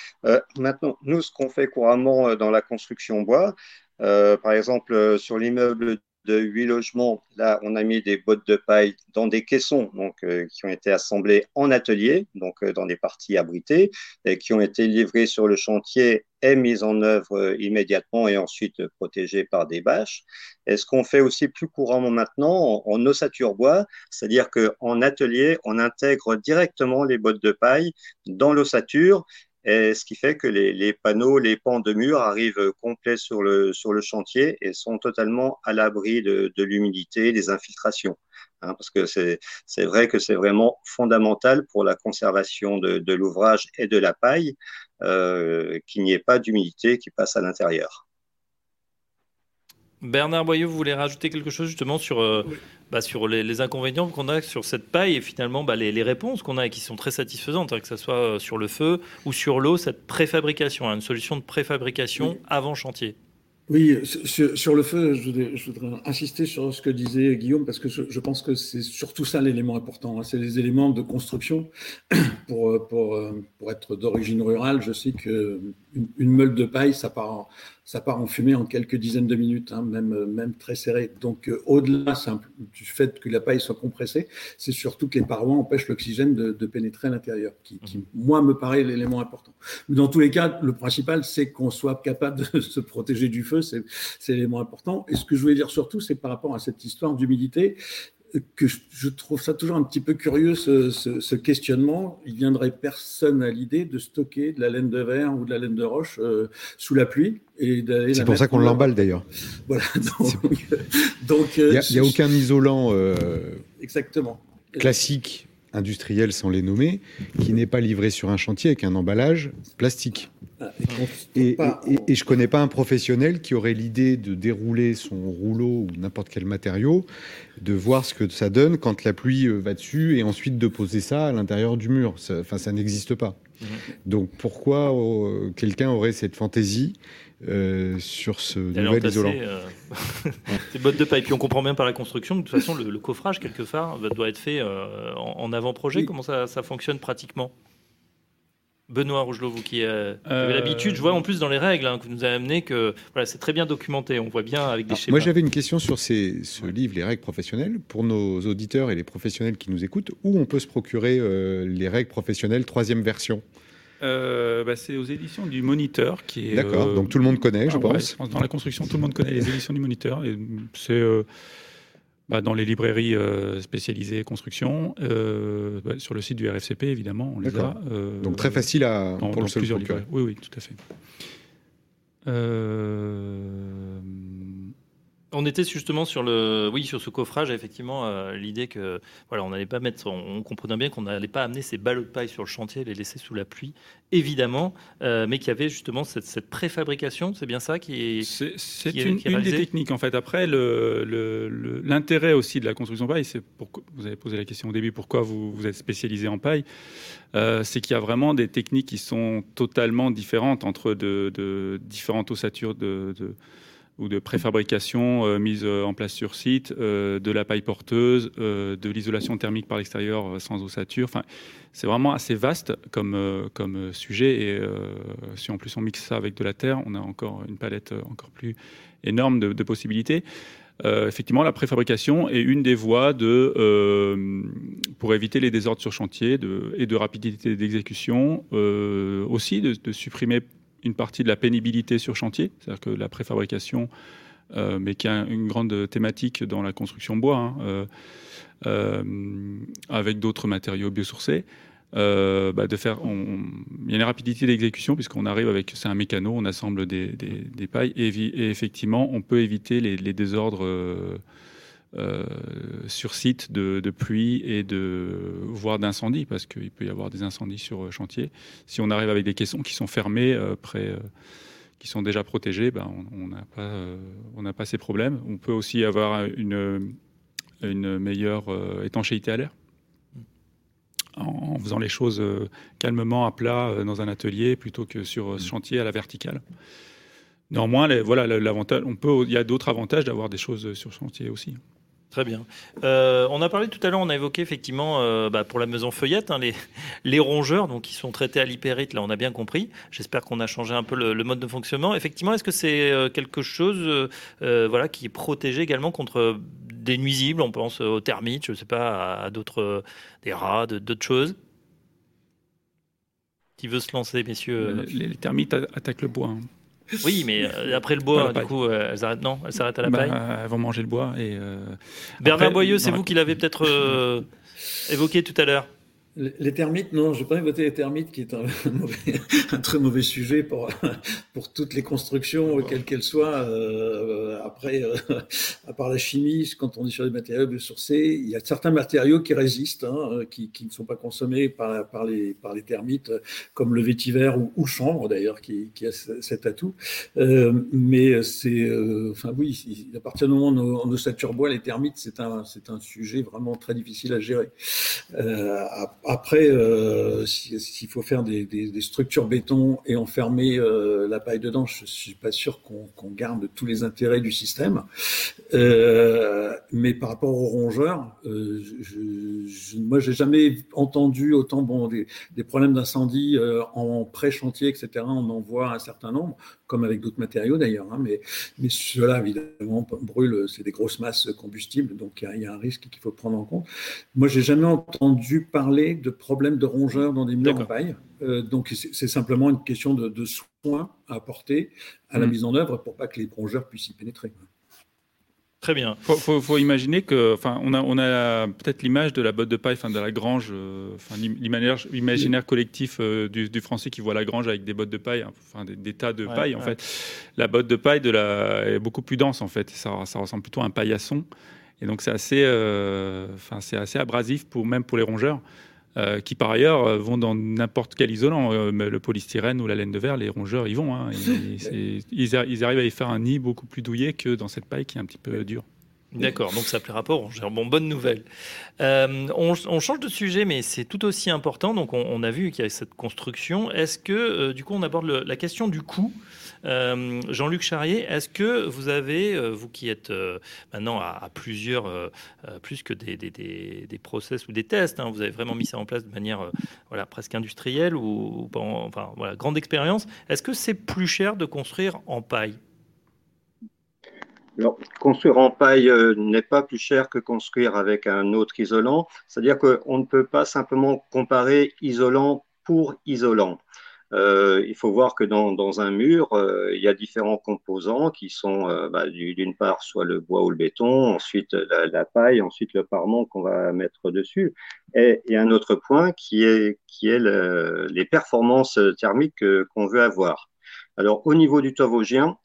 Maintenant, nous, ce qu'on fait couramment dans la construction bois, par exemple, euh, sur l'immeuble de huit logements, là, on a mis des bottes de paille dans des caissons, donc euh, qui ont été assemblés en atelier, donc euh, dans des parties abritées, et qui ont été livrées sur le chantier et mises en œuvre euh, immédiatement et ensuite protégées par des bâches. Et ce qu'on fait aussi plus couramment maintenant en, en ossature bois, c'est-à-dire qu'en atelier, on intègre directement les bottes de paille dans l'ossature et ce qui fait que les, panneaux, les pans de mur arrivent complets sur le, sur le chantier et sont totalement à l'abri de, de l'humidité, des infiltrations. Hein, parce que c'est vrai que c'est vraiment fondamental pour la conservation de, de l'ouvrage et de la paille euh, qu'il n'y ait pas d'humidité qui passe à l'intérieur. Bernard Boyeux, vous voulez rajouter quelque chose justement sur, euh, oui. bah, sur les, les inconvénients qu'on a sur cette paille et finalement bah, les, les, réponses qu'on a et qui sont très satisfaisantes, hein, que ce soit euh, sur le feu ou sur l'eau, cette préfabrication, hein, une solution de préfabrication oui. avant chantier. Oui, sur, sur, le feu, je voudrais, je voudrais, insister sur ce que disait Guillaume, parce que je, je pense que c'est surtout ça l'élément important. Hein, c'est les éléments de construction. Pour, pour, pour être d'origine rurale, je sais qu'une une meule de paille, ça part, ça part en fumée en quelques dizaines de minutes, hein, même, même très serré. Donc, euh, au-delà du fait que la paille soit compressée, c'est surtout que les parois empêchent l'oxygène de, de, pénétrer à l'intérieur, qui, qui, moi, me paraît l'élément important. Mais dans tous les cas, le principal, c'est qu'on soit capable de se protéger du feu, c'est l'élément important. Et ce que je voulais dire surtout, c'est par rapport à cette histoire d'humidité, que je trouve ça toujours un petit peu curieux ce, ce, ce questionnement. Il viendrait personne à l'idée de stocker de la laine de verre ou de la laine de roche euh, sous la pluie et d'aller. C'est pour ça qu'on l'emballe d'ailleurs. Voilà. Donc, donc il n'y a, a, aucun isolant. Euh, Exactement. Classique industriel sans les nommer, qui n'est pas livré sur un chantier avec un emballage plastique. Et, et, et, et, je ne connais pas un professionnel qui aurait l'idée de dérouler son rouleau ou n'importe quel matériau, de voir ce que ça donne quand la pluie euh, va dessus et ensuite de poser ça à l'intérieur du mur. Ça, enfin, ça n'existe pas. Mmh. Donc pourquoi euh, quelqu'un aurait cette fantaisie euh, sur ce nouvel isolant. Euh, ces bottes de paille. Puis on comprend bien par la construction que de toute façon, le, le coffrage, quelque part, doit être fait euh, en, en avant-projet. Oui. Comment ça, ça, fonctionne pratiquement? Benoît Rougelot, vous qui euh, avez l'habitude, je vois en plus dans les règles hein, que vous nous avez amené que voilà, c'est très bien documenté. On voit bien avec des Alors, schémas. Moi, j'avais une question sur ces, ce ouais. livre, Les règles professionnelles, pour nos auditeurs et les professionnels qui nous écoutent. Où on peut se procurer euh, les règles professionnelles, troisième version? Euh, bah, c'est aux éditions du Moniteur qui est. D'accord. Euh, donc tout le monde connaît, je, ah, pense. Ouais, je, pense. Dans la construction, tout le monde connaît les éditions du Moniteur. C'est euh, bah, dans les librairies spécialisées construction, bah, sur le site du RFCP évidemment, on les a. donc très facile à dans, pour dans le plusieurs librairies. Oui, oui, tout à fait. On était justement sur le, oui, sur ce coffrage, effectivement, euh, l'idée que, voilà, on n'allait pas mettre, on, comprenait bien qu'on n'allait pas amener ces ballots de paille sur le chantier, les laisser sous la pluie, évidemment, euh, mais qu'il y avait justement cette, préfabrication, c'est bien ça qui est. C'est une, des techniques en fait. Après, l'intérêt aussi de la construction paille, c'est pourquoi vous avez posé la question au début, pourquoi vous, vous êtes spécialisé en paille, euh, c'est qu'il y a vraiment des techniques qui sont totalement différentes entre de, différentes ossatures de ou de préfabrication euh, mise euh, en place sur site, euh, de la paille porteuse, de l'isolation thermique par l'extérieur sans ossature. Enfin, c'est vraiment assez vaste comme, comme sujet. Et si en plus on mixe ça avec de la terre, on a encore une palette encore plus énorme de, possibilités. effectivement, la préfabrication est une des voies de, pour éviter les désordres sur chantier et de rapidité d'exécution, aussi de, supprimer une partie de la pénibilité sur chantier, c'est-à-dire que la préfabrication, euh, mais qui a une grande thématique dans la construction bois, hein, euh, euh, avec d'autres matériaux biosourcés. Bah, de faire, il y a une rapidité d'exécution puisqu'on arrive avec, c'est un mécano, on assemble des, pailles et, effectivement on peut éviter les désordres euh, sur site de, pluie et de voire d'incendie, parce qu'il peut y avoir des incendies sur euh, chantier. Si on arrive avec des caissons qui sont fermés, euh, près, qui sont déjà protégés, ben, on n'a pas, on pas ces problèmes. On peut aussi avoir une, une meilleure étanchéité à l'air en, faisant les choses calmement à plat dans un atelier plutôt que sur ce chantier à la verticale. Néanmoins, voilà, l'avantage, on peut, il y a d'autres avantages d'avoir des choses sur chantier aussi. Très bien. Euh, on a parlé tout à l'heure, on a évoqué effectivement euh, bah, pour la maison feuillette, hein, les, les, rongeurs donc, qui sont traités à l'hypérite, là on a bien compris. J'espère qu'on a changé un peu le, mode de fonctionnement. Effectivement, est-ce que c'est euh, quelque chose voilà, qui est protégé également contre des nuisibles On pense aux termites, je ne sais pas, à, d'autres, des rats, d'autres choses? Qui veut se lancer, messieurs les, termites attaquent le bois. Hein. Oui, mais euh, après le bois, du coup, euh, elles arrêtent, non Elles s'arrêtent à la bah, paille Elles vont manger le bois. Et, euh, Bernard Boyeux, c'est vous qui l'avez peut-être évoqué tout à l'heure. Les termites, non, je n'ai pas évoqué les termites, qui est un, un, très mauvais sujet pour, pour toutes les constructions, quelles qu'elles soient. Euh, après, euh, à part la chimie, quand on est sur des matériaux biosourcés, il y a certains matériaux qui résistent, hein, qui, qui, ne sont pas consommés par, par, les, par les termites, comme le vétiver ou, ou chanvre d'ailleurs, qui, qui, a cet atout. Euh, mais c'est, euh, enfin oui, à partir du moment où on, on bois, les termites, c'est un, un sujet vraiment très difficile à gérer. Euh, après, euh, s'il faut faire des, structures béton et enfermer euh, la paille dedans, je suis pas sûr qu'on garde tous les intérêts du système. Euh, mais par rapport aux rongeurs, je, je, moi, j'ai jamais entendu autant bon des, problèmes d'incendie en pré-chantier, etc. On en voit un certain nombre comme avec d'autres matériaux d'ailleurs. Hein, mais, mais cela, évidemment, brûle, c'est des grosses masses combustibles, donc il y, a un risque qu'il faut prendre en compte. Moi, j'ai jamais entendu parler de problèmes de rongeurs dans des murs en paille. Euh, donc, c'est simplement une question de, soins à apporter à la mmh. mise en œuvre pour pas que les rongeurs puissent y pénétrer. Très bien. Il faut, imaginer que, enfin, on a, on a peut-être l'image de la botte de paille, enfin, de la grange, euh, enfin, l'imaginaire collectif euh, du, français qui voit la grange avec des bottes de paille, hein, enfin, des, tas de paille, en fait. La botte de paille de la, est beaucoup plus dense, en fait. Ça, ça ressemble plutôt à un paillasson. Et donc, c'est assez, euh, enfin, c'est assez abrasif pour, même pour les rongeurs. Euh, qui par ailleurs euh, vont dans n'importe quel isolant, euh, le polystyrène ou la laine de verre, les rongeurs y vont. Hein. ils, arrivent à y faire un nid beaucoup plus douillet que dans cette paille qui est un petit peu dure. D'accord, donc ça plaît rapport. Bon, bonne nouvelle. on, change de sujet, mais c'est tout aussi important. Donc, on, a vu qu'il y avait cette construction. Est-ce que, du coup, on aborde la question du coût euh, Jean-Luc Charrier, est-ce que vous avez, euh, vous qui êtes euh, maintenant à, plusieurs, plus que des, des, process ou des tests, hein, vous avez vraiment mis ça en place de manière voilà, presque industrielle ou, enfin, grande expérience, est-ce que c'est plus cher de construire en paille? Construire en paille n'est pas plus cher que construire avec un autre isolant. C'est-à-dire qu'on ne peut pas simplement comparer isolant pour isolant. Euh, il faut voir que dans, dans un mur, euh, il y a différents composants qui sont euh, bah, d'une part soit le bois ou le béton, ensuite la, la paille, ensuite le parement qu'on va mettre dessus. Et, et, un autre point qui est, qui est le, les performances thermiques qu'on veut avoir. Alors, au niveau du toit vosgien,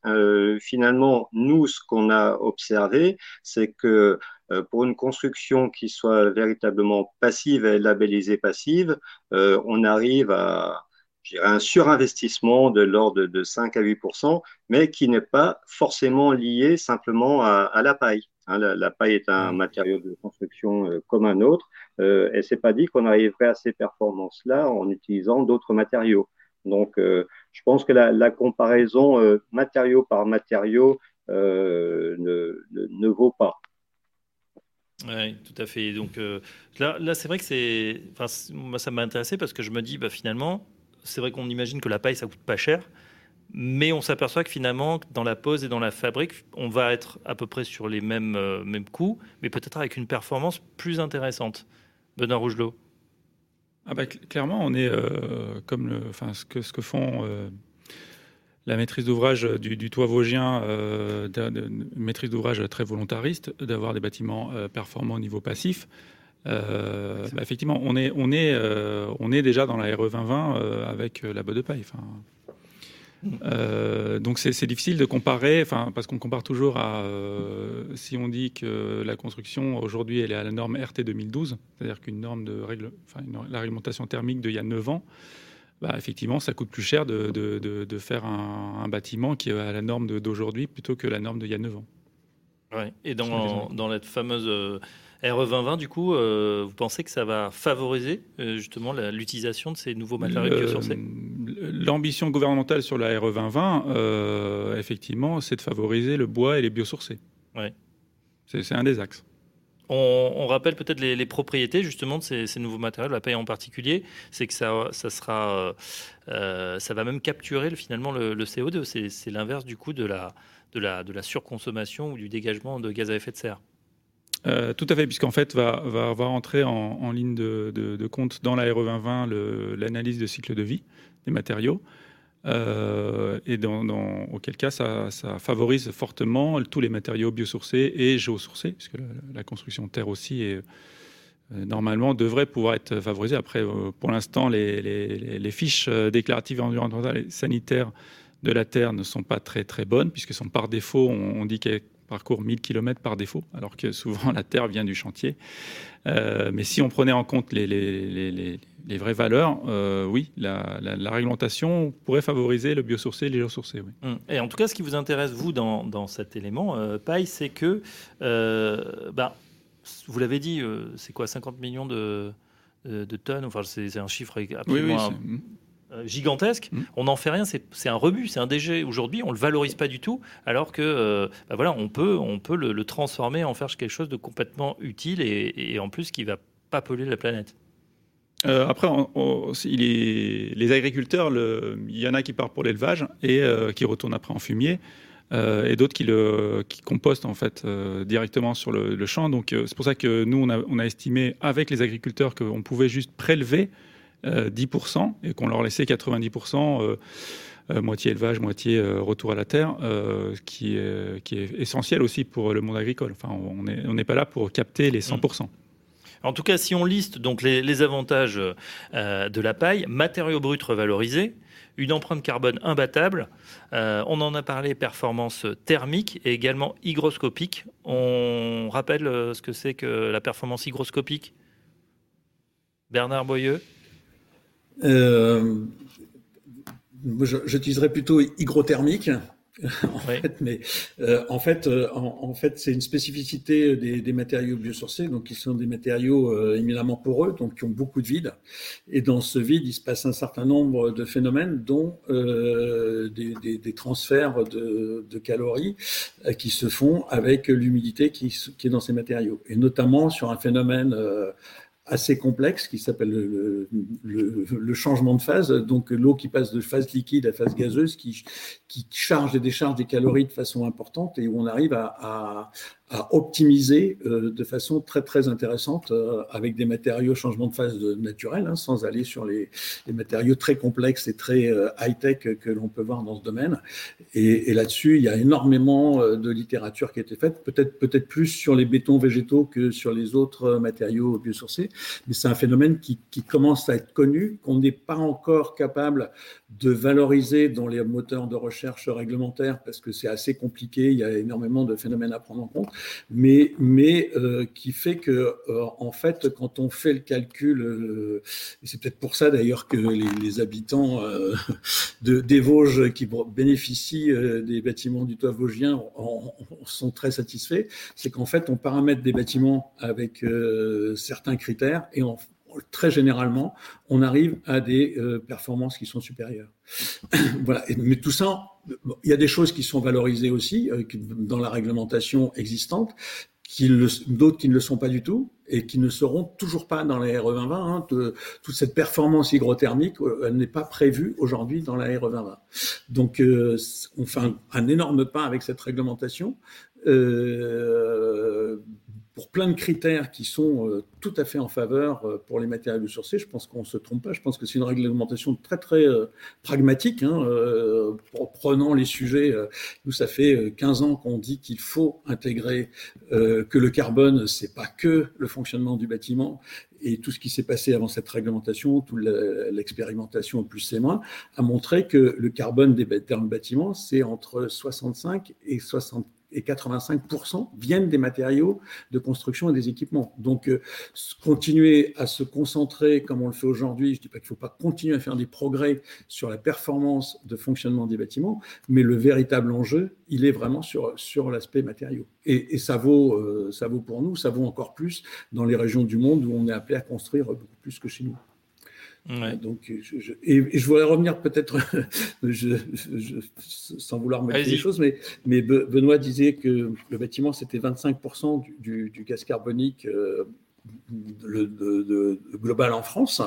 finalement, nous, ce qu'on a observé, c'est que pour une construction qui soit véritablement passive et labellisée passive, on arrive à un surinvestissement de l'ordre de 5 à 8 mais qui n'est pas forcément lié simplement à, la paille. Hein, la, paille est un mmh. matériau de construction euh, comme un autre, euh, et c'est pas dit qu'on arriverait à ces performances-là en utilisant d'autres matériaux. Donc, euh, je pense que la, comparaison euh, matériau par matériau ne, ne, vaut pas. Oui, tout à fait. Donc là, là c'est vrai que c'est, enfin, moi, ça m'a intéressé parce que je me dis, bah, finalement, c'est vrai qu'on imagine que la paille, ça coûte pas cher. Mais on s'aperçoit que finalement, dans la pose et dans la fabrique, on va être à peu près sur les mêmes, euh, mêmes coûts, mais peut-être avec une performance plus intéressante. Benoît Rougelot ah bah, Clairement, on est euh, comme ce, que, ce que font euh, la maîtrise d'ouvrage du, toit vosgien, une maîtrise d'ouvrage très volontariste, d'avoir des bâtiments performants au niveau passif. Euh, bah, effectivement, on est, on, est, euh, on est déjà dans la RE 2020 euh, avec la botte de paille. Enfin, donc c'est difficile de comparer, enfin, parce qu'on compare toujours à si on dit que la construction aujourd'hui elle est à la norme RT 2012, c'est-à-dire qu'une norme de règle, enfin, la réglementation thermique d'il y a 9 ans, bah, effectivement, ça coûte plus cher de, de, de, faire un, un, bâtiment qui est à la norme d'aujourd'hui plutôt que la norme d'il y a 9 ans. Ouais. Et dans, dans la fameuse RE 2020, du coup, euh, vous pensez que ça va favoriser euh, justement l'utilisation de ces nouveaux matériaux biosourcés? L'ambition gouvernementale sur la RE 2020, euh, effectivement, c'est de favoriser le bois et les biosourcés. Ouais. C'est un des axes. On, rappelle peut-être les, propriétés justement de ces, nouveaux matériaux, la paille en particulier, c'est que ça, ça sera, ça va même capturer finalement le, le CO2. C'est l'inverse du coup de la, de, la, de la surconsommation ou du dégagement de gaz à effet de serre. Euh, tout à fait, puisqu'en fait, va, va, va entrer en, ligne de, compte dans la RE 2020 l'analyse de cycle de vie des matériaux. Euh, et dans, auquel cas, ça, favorise fortement tous les matériaux biosourcés et géosourcés, puisque la, construction de terre aussi est, euh, normalement devrait pouvoir être favorisée. Après, pour l'instant, les, les, fiches déclaratives environnementales et sanitaires de la terre ne sont pas très très bonnes, puisque par défaut, on, on dit qu'elles parcourt 1000 km par défaut, alors que souvent la terre vient du chantier. Euh, mais si on prenait en compte les, les, vraies valeurs, euh, oui, la, réglementation pourrait favoriser le biosourcé et le géosourcé. Oui. Hum. Et en tout cas, ce qui vous intéresse, vous, dans, dans cet élément, euh, paille, c'est que, bah, vous l'avez dit, c'est quoi, 50 millions de, de tonnes Enfin, c'est un chiffre absolument... Oui, oui, euh, gigantesque. Mmh. On n'en fait rien, c'est un rebut, c'est un déchet. Aujourd'hui, on le valorise pas du tout, alors que euh, bah voilà, on peut, on peut le, transformer en faire quelque chose de complètement utile et, en plus qui va pas polluer la planète. Euh, après, il est, les agriculteurs, il y en a qui partent pour l'élevage et qui retournent après en fumier. et d'autres qui, le, qui compostent en fait directement sur le, champ. Donc c'est pour ça que nous on a, on a estimé avec les agriculteurs qu'on pouvait juste prélever 10% euh, et qu'on leur laissait 90%. Euh, euh, moitié élevage, moitié retour à la terre, qui, est, essentiel aussi pour le monde agricole. Enfin, on n'est pas là pour capter les 100%. En tout cas, si on liste donc les, avantages de la paille, matériaux bruts revalorisés, une empreinte carbone imbattable, on en a parlé, performance thermique et également hygroscopique. On rappelle ce que c'est que la performance hygroscopique? Bernard Boyeux? J'utiliserais plutôt hygrothermique. en fait, mais euh, en fait, euh, en, fait, c'est une spécificité des, des, matériaux biosourcés, donc qui sont des matériaux euh, éminemment poreux, donc qui ont beaucoup de vide. Et dans ce vide, il se passe un certain nombre de phénomènes, dont euh, des, des, des, transferts de, de calories euh, qui se font avec l'humidité qui, qui, est dans ces matériaux, et notamment sur un phénomène assez complexe qui s'appelle le, changement de phase, donc l'eau qui passe de phase liquide à phase gazeuse, qui, qui charge et décharge des calories de façon importante et où on arrive à, à optimiser euh, de façon très très intéressante euh, avec des matériaux changement de phase naturel, hein, sans aller sur les, les, matériaux très complexes et très euh, high-tech que l'on peut voir dans ce domaine. Et, et là-dessus, il y a énormément de littérature qui a été faite, peut-être peut-être plus sur les bétons végétaux que sur les autres matériaux biosourcés, mais c'est un phénomène qui, qui commence à être connu, qu'on n'est pas encore capable de valoriser dans les moteurs de recherche réglementaires parce que c'est assez compliqué, il y a énormément de phénomènes à prendre en compte, mais, mais euh, qui fait que, euh, en fait, quand on fait le calcul, euh, c'est peut-être pour ça d'ailleurs que les, habitants de, des Vosges qui bénéficient des bâtiments du toit vosgien en, en sont très satisfaits, c'est qu'en fait, on paramètre des bâtiments avec certains critères et on très généralement, on arrive à des euh, performances qui sont supérieures. voilà. mais tout ça, il y a des choses qui sont valorisées aussi euh, dans la réglementation existante, d'autres qui ne le sont pas du tout et qui ne seront toujours pas dans la RE 2020. Hein, toute cette performance hygrothermique, euh, elle n'est pas prévue aujourd'hui dans la RE 2020. Donc, on fait un, énorme pas avec cette réglementation. Pour plein de critères qui sont euh, tout à fait en faveur euh, pour les matériaux sourcés. Je pense qu'on ne se trompe pas. Je pense que c'est une réglementation très, très euh, pragmatique. Hein, prenant les sujets, nous, ça fait 15 ans qu'on dit qu'il faut intégrer que le carbone, c'est pas que le fonctionnement du bâtiment. Et tout ce qui s'est passé avant cette réglementation, toute l'expérimentation plus c'est moins, a montré que le carbone des bâtiments, c'est entre 65 et 60 et 85% viennent des matériaux de construction et des équipements. Donc, euh, continuer à se concentrer comme on le fait aujourd'hui, je ne dis pas qu'il ne faut pas continuer à faire des progrès sur la performance de fonctionnement des bâtiments, mais le véritable enjeu, il est vraiment sur, sur l'aspect matériaux. Et, ça, vaut, euh, ça vaut pour nous, ça vaut encore plus dans les régions du monde où on est appelé à construire beaucoup plus que chez nous. Donc, je, et, je voudrais revenir peut-être, sans vouloir mettre les choses, mais, mais, Benoît disait que le bâtiment, c'était 25% du, du, gaz carbonique euh, le, de, global en France,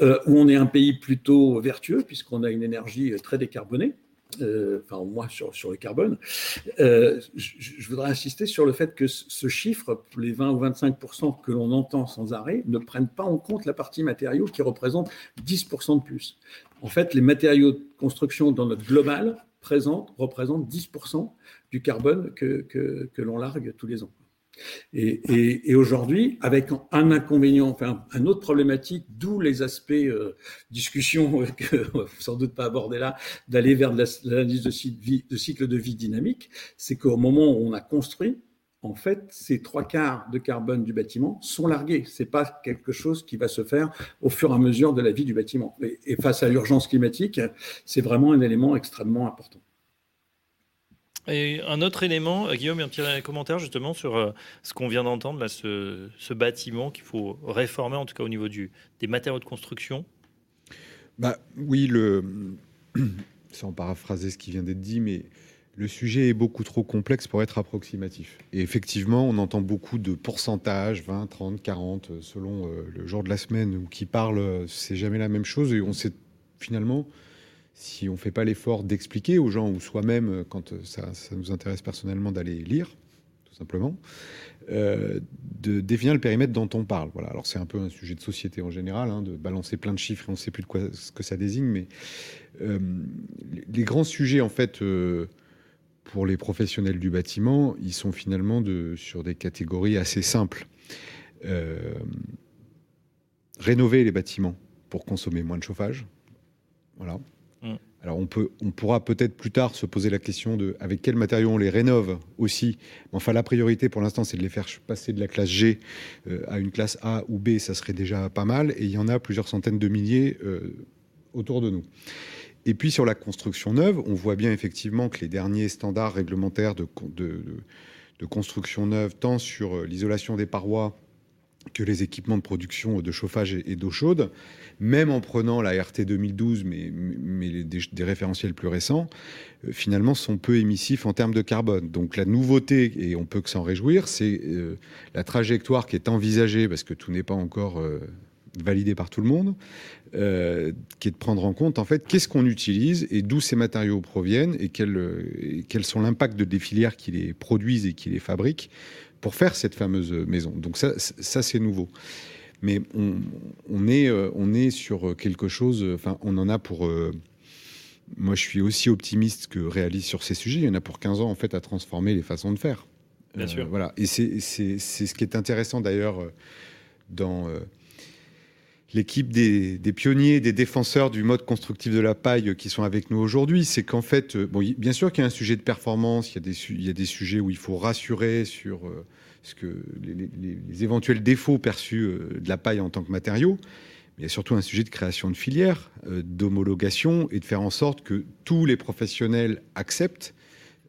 euh, où on est un pays plutôt vertueux, puisqu'on a une énergie très décarbonée. Euh, enfin moins sur, sur le carbone, euh, je, voudrais insister sur le fait que ce chiffre, les 20 ou 25% que l'on entend sans arrêt, ne prennent pas en compte la partie matériaux qui représente 10 de plus. En fait, les matériaux de construction dans notre global présente, représentent 10 du carbone que l'on largue tous les ans. Et, aujourd'hui, avec un inconvénient, enfin un autre problématique, d'où les aspects euh, discussion que sans doute pas aborder là, d'aller vers l'analyse de, de, cycle de vie dynamique, c'est qu'au moment où on a construit, en fait, ces trois quarts de carbone du bâtiment sont largués. C'est pas quelque chose qui va se faire au fur et à mesure de la vie du bâtiment. et face à l'urgence climatique, c'est vraiment un élément extrêmement important. Et un autre élément, euh, Guillaume, un petit commentaire justement sur euh, ce qu'on vient d'entendre, là, ce, bâtiment qu'il faut réformer, en tout cas au niveau des matériaux de construction. Bah, oui, sans paraphraser ce qui vient d'être dit, mais le sujet est beaucoup trop complexe pour être approximatif. Et effectivement, on entend beaucoup de pourcentages, 20, 30, 40, selon euh, le jour de la semaine, ou qui parlent, c'est jamais la même chose. Et on sait finalement si on ne fait pas l'effort d'expliquer aux gens ou soi-même, euh, quand euh, ça, nous intéresse personnellement d'aller lire, tout simplement, euh, de définir le périmètre dont on parle. Voilà. Alors c'est un peu un sujet de société en général, hein, de balancer plein de chiffres et on ne sait plus de quoi ce que ça désigne, mais les grands sujets en fait pour les professionnels du bâtiment, ils sont finalement sur des catégories assez simples. rénover les bâtiments pour consommer moins de chauffage. Alors on, pourra peut-être plus tard se poser la question de avec quels matériaux on les rénove aussi. Enfin, la priorité pour l'instant, c'est de les faire passer de la classe G euh, à une classe A ou B. Ça serait déjà pas mal. Et il y en a plusieurs centaines de milliers euh, autour de nous. Et puis sur la construction neuve, on voit bien effectivement que les derniers standards réglementaires de, de, de construction neuve, tant sur euh, l'isolation des parois que les équipements de production de chauffage et d'eau chaude, même en prenant la RT 2012, mais, mais des, référentiels plus récents, euh, finalement sont peu émissifs en termes de carbone. Donc la nouveauté, et on peut que s'en réjouir, c'est euh, la trajectoire qui est envisagée, parce que tout n'est pas encore euh, validé par tout le monde, qui est de prendre en compte en fait qu'est-ce qu'on utilise et d'où ces matériaux proviennent et, quels sont l'impact des filières qui les produisent et qui les fabriquent pour faire cette fameuse maison. Donc ça, ça c'est nouveau. Mais on, est, on est sur quelque chose, enfin on en a pour... moi je suis aussi optimiste que réaliste sur ces sujets. Il y en a pour 15 ans en fait à transformer les façons de faire. Bien sûr. Voilà. Et c'est ce qui est intéressant d'ailleurs dans l'équipe des, pionniers, des défenseurs du mode constructif de la paille qui sont avec nous aujourd'hui, c'est qu'en fait, euh, bon, bien sûr qu'il y a un sujet de performance, il y a des, il y a des sujets où il faut rassurer sur euh, ce que les, éventuels défauts perçus euh, de la paille en tant que matériau. Mais il y a surtout un sujet de création de filières, d'homologation et de faire en sorte que tous les professionnels acceptent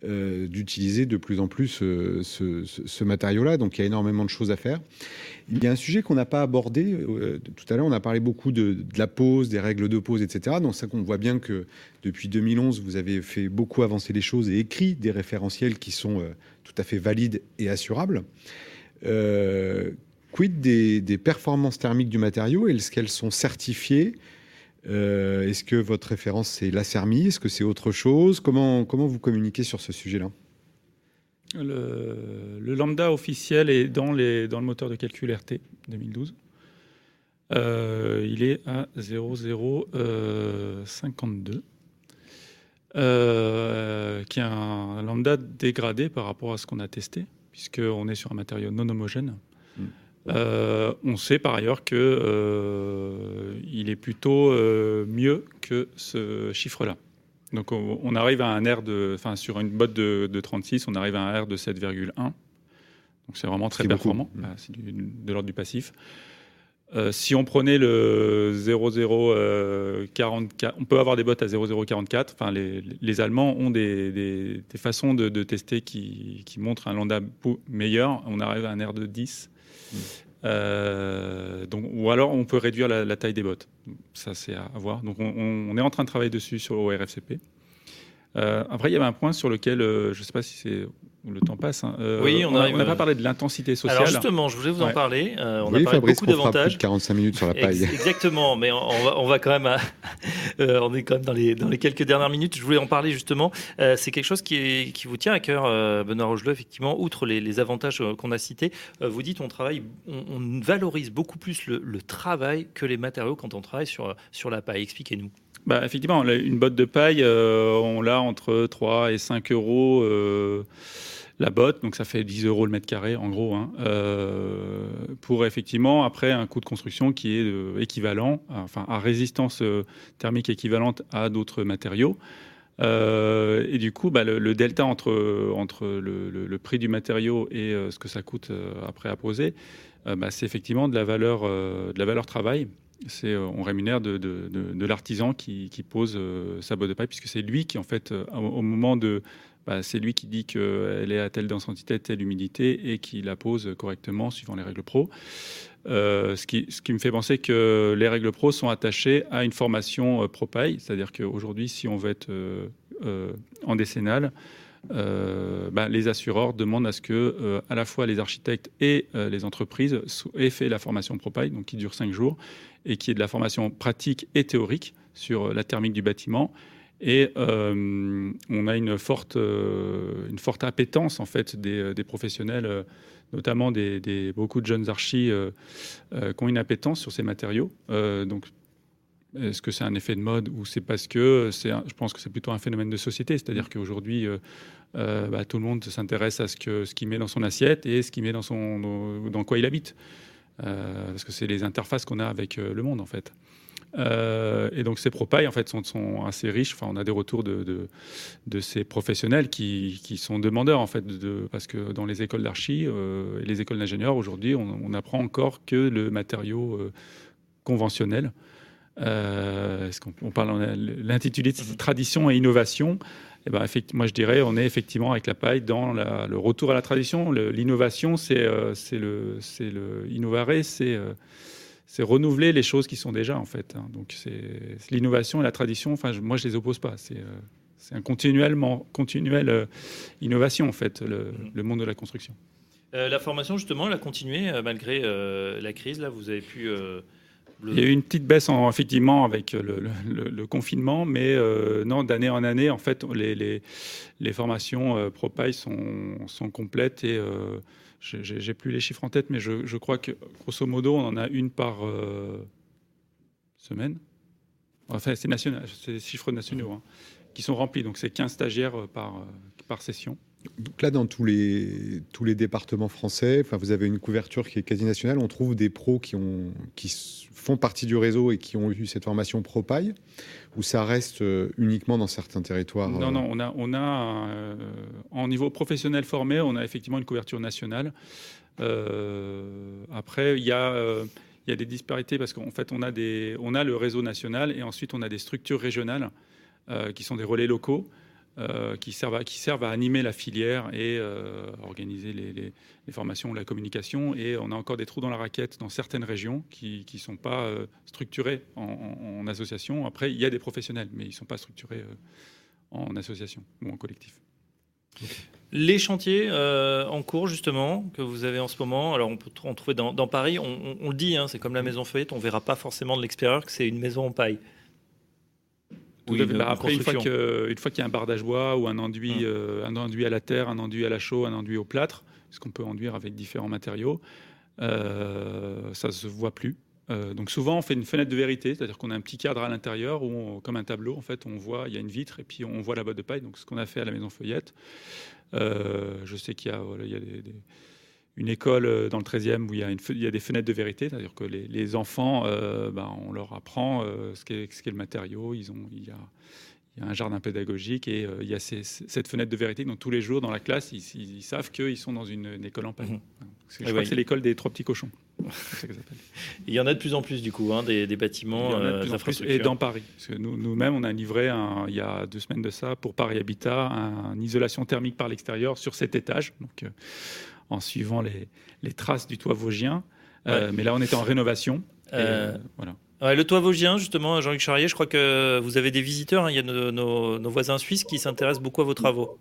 d'utiliser de plus en plus ce, ce matériau-là. Donc il y a énormément de choses à faire. Il y a un sujet qu'on n'a pas abordé. Euh, tout à l'heure, on a parlé beaucoup de, la pause, des règles de pause, etc. Donc ça qu'on voit bien que depuis 2011, vous avez fait beaucoup avancer les choses et écrit des référentiels qui sont euh, tout à fait valides et assurables. Euh, quid des, performances thermiques du matériau? Est-ce qu'elles sont certifiées? Est-ce que votre référence c'est la CERMI? Est-ce que c'est autre chose? Comment, comment vous communiquez sur ce sujet-là? Le, lambda officiel est dans, les, dans le moteur de calcul RT 2012. Euh, il est à 0,052, euh, qui est un lambda dégradé par rapport à ce qu'on a testé, puisqu'on est sur un matériau non homogène. Hmm. Euh, on sait par ailleurs qu'il il est plutôt mieux que ce chiffre-là. Donc on, arrive à un R de, enfin sur une botte de, 36, on arrive à un R de 7,1. Donc c'est vraiment très performant. Bah, c'est de l'ordre du passif. Euh, si on prenait le 0,044, on peut avoir des bottes à 0,044. Enfin, les, Allemands ont des, façons de, tester qui, montrent un lambda meilleur. On arrive à un R de 10. Euh, donc, ou alors on peut réduire la, taille des bottes. Ça, c'est à, voir. Donc, on, est en train de travailler dessus sur au RFCP. Euh, après, il y avait un point sur lequel, euh, je ne sais pas si c'est le temps passe. Hein. Euh, oui, on n'a pas parlé de l'intensité sociale. Alors justement, je voulais vous en parler. on a parlé beaucoup d'avantages. 45 minutes sur la paille. Exactement, mais on va, quand même, on est quand même dans les, quelques dernières minutes. Je voulais en parler justement. c'est quelque chose qui, vous tient à cœur, Benoît Rogeleux, effectivement. Outre les, avantages qu'on a cités, vous dites on travaille, on, valorise beaucoup plus le, travail que les matériaux quand on travaille sur, sur la paille. Expliquez-nous. Bah, effectivement, une botte de paille, euh, on l'a entre 3 et 5 euros euh, la botte, donc ça fait 10 euros le mètre carré en gros, hein, euh, pour effectivement après un coût de construction qui est équivalent, enfin à résistance thermique équivalente à d'autres matériaux. et du coup, bah, le, delta entre, entre le, prix du matériau et ce que ça coûte après à poser, bah, c'est effectivement de la valeur, de la valeur travail c'est euh, on rémunère de, l'artisan qui, pose euh, sa botte de paille, puisque c'est lui qui, en fait, euh, au, moment de. Bah, c'est lui qui dit qu'elle est à telle densité, telle humidité, et qui la pose correctement suivant les règles pro. ce, qui, ce, qui, me fait penser que les règles pro sont attachées à une formation paille, c'est-à-dire qu'aujourd'hui, si on veut être en décennale, bah, les assureurs demandent à ce que à la fois les architectes et les entreprises aient fait la formation ProPaille, donc qui dure cinq jours, et qui est de la formation pratique et théorique sur euh, la thermique du bâtiment. Et euh, on a une forte, euh, une forte appétence en fait des, professionnels, notamment des, beaucoup de jeunes archis qui ont une appétence sur ces matériaux. donc, est-ce que c'est un effet de mode ou c'est parce que c'est, je pense que c'est plutôt un phénomène de société, c'est-à-dire qu'aujourd'hui, bah, tout le monde s'intéresse à ce, que, ce qu'il met dans son assiette et ce qu'il met dans, son, dans quoi il habite. Euh, parce que c'est les interfaces qu'on a avec euh, le monde en fait. Euh, et donc ces propailles en fait sont, assez riches. Enfin, on a des retours de, de, ces professionnels qui, qui, sont demandeurs en fait, parce que dans les écoles d'archi et les écoles d'ingénieurs aujourd'hui, on, on, apprend encore que le matériau conventionnel. Est-ce l'intitulé de tradition et innovation eh ben, moi je dirais on est effectivement avec la paille dans le retour à la tradition. L'innovation, c'est euh, le, le innovare, euh, c'est renouveler les choses qui sont déjà en fait. Hein. Donc c'est l'innovation et la tradition. Enfin, moi je les oppose pas. C'est euh, c'est un continuellement continuelle innovation en fait, le, le, monde de la construction. la formation justement, elle a continué malgré la crise. Là, vous avez pu Il y a eu une petite baisse en, effectivement avec le, confinement, mais non, d'année en année, en fait, les, les, les formations sont, sont, complètes et j'ai plus les chiffres en tête, mais je, crois que grosso modo, on en a une par semaine. Enfin, c'est national, c'est des chiffres nationaux hein, qui sont remplis. Donc, c'est 15 stagiaires euh, par, euh, par session. Donc là, dans tous les, tous les départements français, enfin, vous avez une couverture qui est quasi nationale. On trouve des pros qui, ont, qui font partie du réseau et qui ont eu cette formation ProPaille, ou ça reste euh, uniquement dans certains territoires Non, non, on a, on a en niveau professionnel formé, on a effectivement une couverture nationale. après, il y a il y a des disparités parce qu'en fait, on a, des, on a le réseau national et ensuite on a des structures régionales euh, qui sont des relais locaux. Euh, qui, servent à, qui servent à animer la filière et euh, organiser les, les, formations, la communication. Et on a encore des trous dans la raquette dans certaines régions qui ne sont pas structurées en, en, association. Après, il y a des professionnels, mais ils ne sont pas structurés en association ou en collectif. Les chantiers euh, en cours, justement, que vous avez en ce moment, alors on peut en trouver dans, Paris, on, le dit, hein, c'est comme la maison feuillette, on ne verra pas forcément de l'extérieur que c'est une maison en paille. Bah, après, une fois qu'il y a un bardage bois ou un enduit, hum. euh, un enduit à la terre, un enduit à la chaux, un enduit au plâtre, ce qu'on peut enduire avec différents matériaux, euh, ça ne se voit plus. donc souvent, on fait une fenêtre de vérité, c'est-à-dire qu'on a un petit cadre à l'intérieur où, comme un tableau, en fait, on voit, il y a une vitre et puis on voit la botte de paille. Donc ce qu'on a fait à la maison feuillette. Euh, je sais qu'il y a, une école euh, dans le 13e où il y a, une, il y a des fenêtres de vérité, c'est-à-dire que les, enfants, euh, ben, on leur apprend ce qu'est, ce qu'est le matériau. Ils ont, il y a, il y a un jardin pédagogique et il y a cette fenêtre de vérité. Donc tous les jours dans la classe, ils, savent qu'ils sont dans une, école en paille. Mhm. Je crois que c'est l'école des trois petits cochons. il y en a de plus en plus du coup, hein, des, bâtiments, et dans Paris. Parce que nous, nous-mêmes, on a livré il y a deux semaines de ça pour Paris Habitat une isolation thermique par l'extérieur sur cet étage. Donc, euh, en suivant les, les, traces du toit vosgien. Euh, mais là, on était en rénovation. Euh, voilà. le toit vosgien, justement, Jean-Luc Charrier, je crois que vous avez des visiteurs. Hein. il y a nos, nos, voisins suisses qui s'intéressent beaucoup à vos travaux.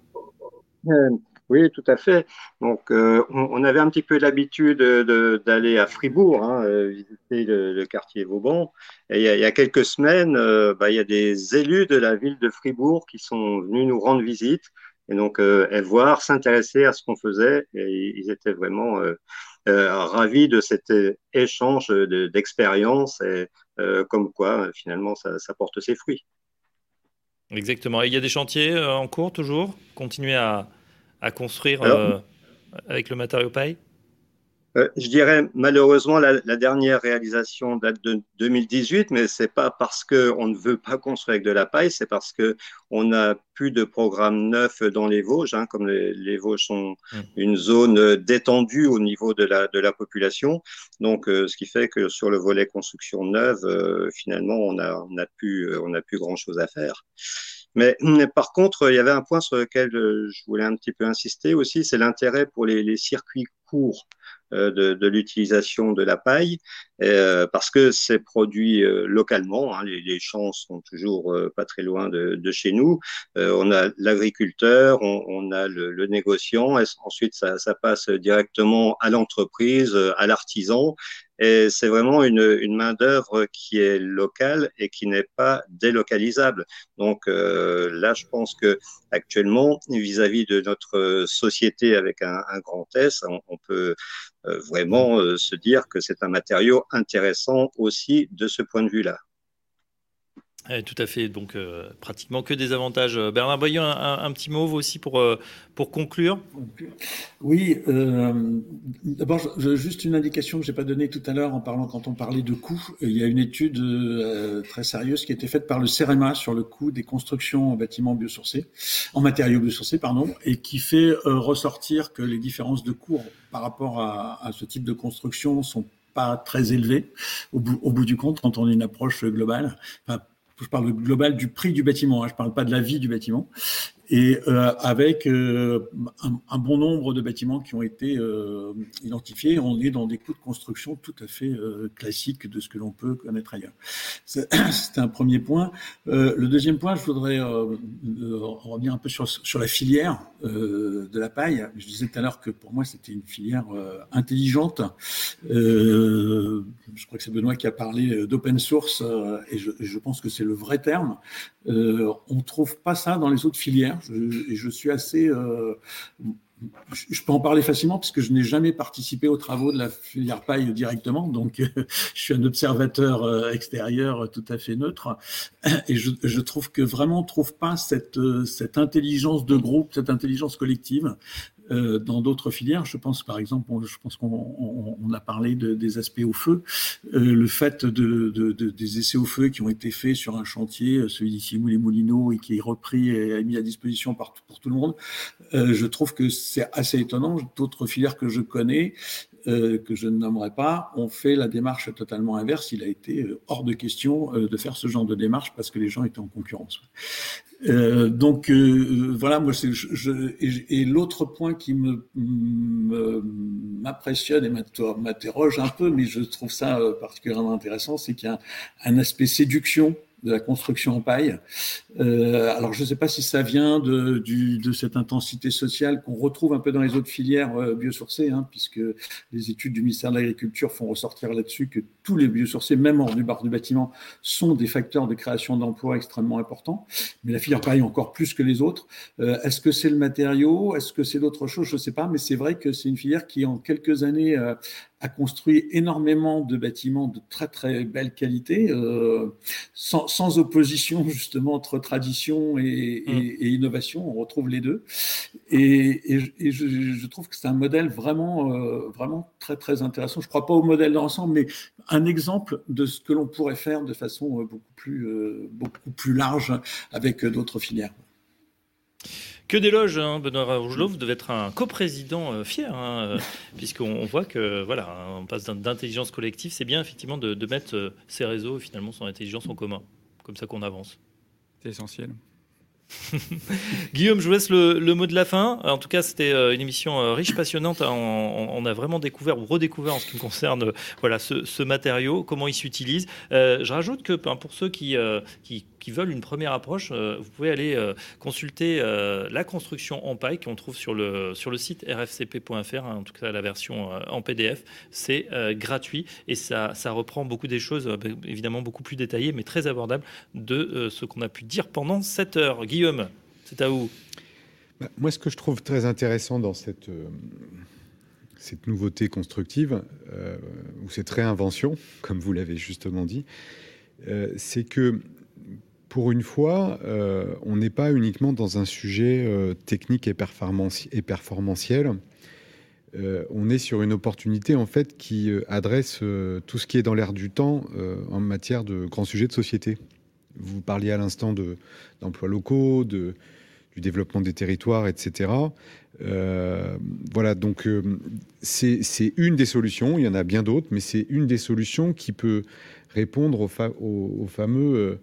Oui, tout à fait. Donc, euh, on, avait un petit peu l'habitude d'aller à Fribourg, hein, euh, visiter le, quartier Vauban. Et il y a, quelques semaines, euh, bah, il y a des élus de la ville de Fribourg qui sont venus nous rendre visite et donc et voir, s'intéresser à ce qu'on faisait. Et ils étaient vraiment ravis de cet échange d'expériences et comme quoi, finalement, ça, ça porte ses fruits. Exactement. Et il y a des chantiers en cours toujours? Continuer à à construire euh, avec le matériau paille? Euh, je dirais malheureusement la, dernière réalisation date de 2018, mais c'est pas parce qu'on ne veut pas construire avec de la paille, c'est parce que on n'a plus de programme neuf dans les Vosges, hein, comme les, Vosges sont mmh. une zone détendue au niveau de la, de la population. Donc, euh, ce qui fait que sur le volet construction neuve, finalement, on a, on a plus, on a plus grand chose à faire. Mais, par contre, il y avait un point sur lequel euh, je voulais un petit peu insister aussi, c'est l'intérêt pour les, les, circuits courts euh, de, de l'utilisation de la paille, euh, parce que c'est produit euh, localement. Hein, les, les, champs sont toujours euh, pas très loin de, de chez nous. on a l'agriculteur, on, on, a le, le négociant, et ensuite ça, ça passe directement à l'entreprise, à l'artisan, et c'est vraiment une, une main-d'œuvre qui est locale et qui n'est pas délocalisable. Donc euh, là, je pense que actuellement, vis-à-vis de notre société avec un, un grand S, on, on peut euh, vraiment euh, se dire que c'est un matériau intéressant aussi de ce point de vue-là. tout à fait, donc euh, pratiquement que des avantages. Bernard Boyon, un, petit mot aussi pour, pour conclure? Oui, d'abord, juste une indication que je n'ai pas donnée tout à l'heure en parlant quand on parlait de coûts. Il y a une étude très sérieuse qui a été faite par le CEREMA sur le coût des constructions en bâtiments biosourcés, en matériaux biosourcés, pardon, et qui fait ressortir que les différences de coûts par rapport à, ce type de construction sont pas très élevés au bout, du compte quand on a une approche globale. je parle global du prix du bâtiment, hein, je ne parle pas de la vie du bâtiment. Et avec un, bon nombre de bâtiments qui ont été identifiés. On est dans des coûts de construction tout à fait classiques de ce que l'on peut connaître ailleurs. C'est un premier point. le deuxième point, je voudrais revenir un peu sur, sur la filière de la paille. Je disais tout à l'heure que pour moi, c'était une filière intelligente. Euh, je crois que c'est Benoît qui a parlé d'open source euh, et je, pense que c'est le vrai terme. Euh, on trouve pas ça dans les autres filières et je suis assez je peux en parler facilement parce que je n'ai jamais participé aux travaux de la filière paille directement, donc je suis un observateur extérieur tout à fait neutre. Et je, trouve que vraiment on trouve pas cette, cette intelligence de groupe, cette intelligence collective euh, dans d'autres filières. Je pense par exemple, je pense qu'on a parlé de, des aspects au feu, euh, le fait de, de, des essais au feu qui ont été faits sur un chantier, euh, celui d'ici les Moulineaux, et qui est repris et mis à disposition par, pour tout le monde. je trouve que c'est assez étonnant. D'autres filières que je connais euh, que je ne nommerai pas, ont fait la démarche totalement inverse. Il a été euh, hors de question euh, de faire ce genre de démarche parce que les gens étaient en concurrence. Donc voilà, moi c'est et, l'autre point qui me m'impressionne et m'interroge un peu, mais je trouve ça particulièrement intéressant, c'est qu'il y a un aspect séduction de la construction en paille. Euh, alors, je ne sais pas si ça vient de, cette intensité sociale qu'on retrouve un peu dans les autres filières euh, biosourcées, hein, puisque les études du ministère de l'Agriculture font ressortir là-dessus que tous les biosourcés, même hors du bar du bâtiment, sont des facteurs de création d'emplois extrêmement importants. Mais la filière paille encore plus que les autres. Euh, Est-ce que c'est le matériau? Est-ce que c'est d'autres choses? Je ne sais pas, mais c'est vrai que c'est une filière qui, en quelques années, a construit énormément de bâtiments de très très belle qualité, euh, sans, sans, opposition justement entre tradition et, et, mm. et, innovation. On retrouve les deux, et, et je, je, trouve que c'est un modèle vraiment euh, vraiment très très intéressant. Je ne crois pas au modèle d'ensemble, mais un exemple de ce que l'on pourrait faire de façon euh, beaucoup plus euh, beaucoup plus large avec d'autres filières. Que d'éloges, hein, Benoît Rougelot, vous devez être un coprésident euh, fier, hein, euh, puisqu'on voit que voilà, on passe d'intelligence collective. C'est bien effectivement de, mettre euh, ces réseaux finalement son intelligence en commun, comme ça qu'on avance. C'est essentiel. Guillaume, je vous laisse le, mot de la fin. En tout cas, c'était une émission riche, passionnante. On, a vraiment découvert ou redécouvert en ce qui concerne voilà, ce, matériau, comment il s'utilise. je rajoute que ben, pour ceux qui, qui veulent une première approche, euh, vous pouvez aller euh, consulter euh, la construction en paille qu'on trouve sur le, sur le site rfcp.fr, hein, en tout cas la version en PDF. C'est gratuit et ça, ça reprend beaucoup des choses, évidemment beaucoup plus détaillées, mais très abordables de ce qu'on a pu dire pendant cette heure. Guillaume, c'est à vous. Bah, moi, ce que je trouve très intéressant dans cette cette nouveauté constructive, ou cette réinvention, comme vous l'avez justement dit, c'est que pour une fois, euh, on n'est pas uniquement dans un sujet euh, technique et, et performantiel. Euh, on est sur une opportunité en fait qui adresse tout ce qui est dans l'air du temps en matière de grands sujets de société. Vous parliez à l'instant d'emplois locaux, de, du développement des territoires, etc. voilà, donc c'est une des solutions. Il y en a bien d'autres, mais c'est une des solutions qui peut répondre au fameux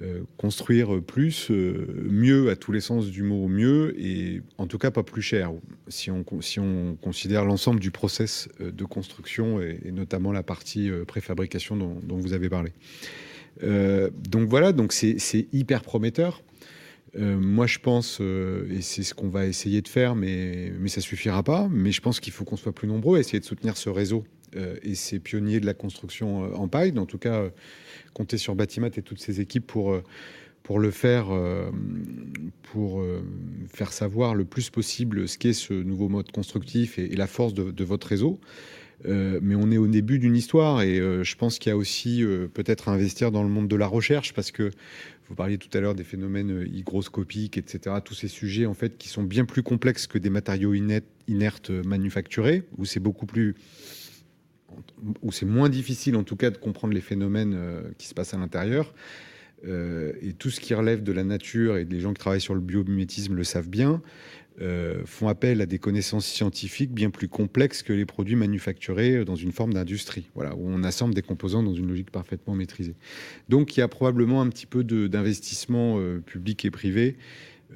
euh, construire plus, euh, mieux à tous les sens du mot, mieux, et en tout cas pas plus cher, si on, si on considère l'ensemble du process euh, de construction et, notamment la partie préfabrication dont, vous avez parlé. Donc voilà, donc c'est hyper prometteur. moi, je pense, et c'est ce qu'on va essayer de faire, mais, mais ça suffira pas. Mais je pense qu'il faut qu'on soit plus nombreux à essayer de soutenir ce réseau et ces pionniers de la construction en paille. En tout cas, compter sur Batimat et toutes ses équipes pour, euh, pour le faire, euh, pour euh, faire savoir le plus possible ce qu'est ce nouveau mode constructif et, la force de, votre réseau. Mais on est au début d'une histoire et je pense qu'il y a aussi peut-être à investir dans le monde de la recherche parce que vous parliez tout à l'heure des phénomènes hygroscopiques, etc. Tous ces sujets en fait qui sont bien plus complexes que des matériaux inertes manufacturés où c'est beaucoup plus où c'est moins difficile en tout cas de comprendre les phénomènes euh, qui se passent à l'intérieur. Euh, et tout ce qui relève de la nature, et les gens qui travaillent sur le biomimétisme le savent bien, euh, font appel à des connaissances scientifiques bien plus complexes que les produits manufacturés dans une forme d'industrie, voilà, où on assemble des composants dans une logique parfaitement maîtrisée. Donc il y a probablement un petit peu d'investissement public et privé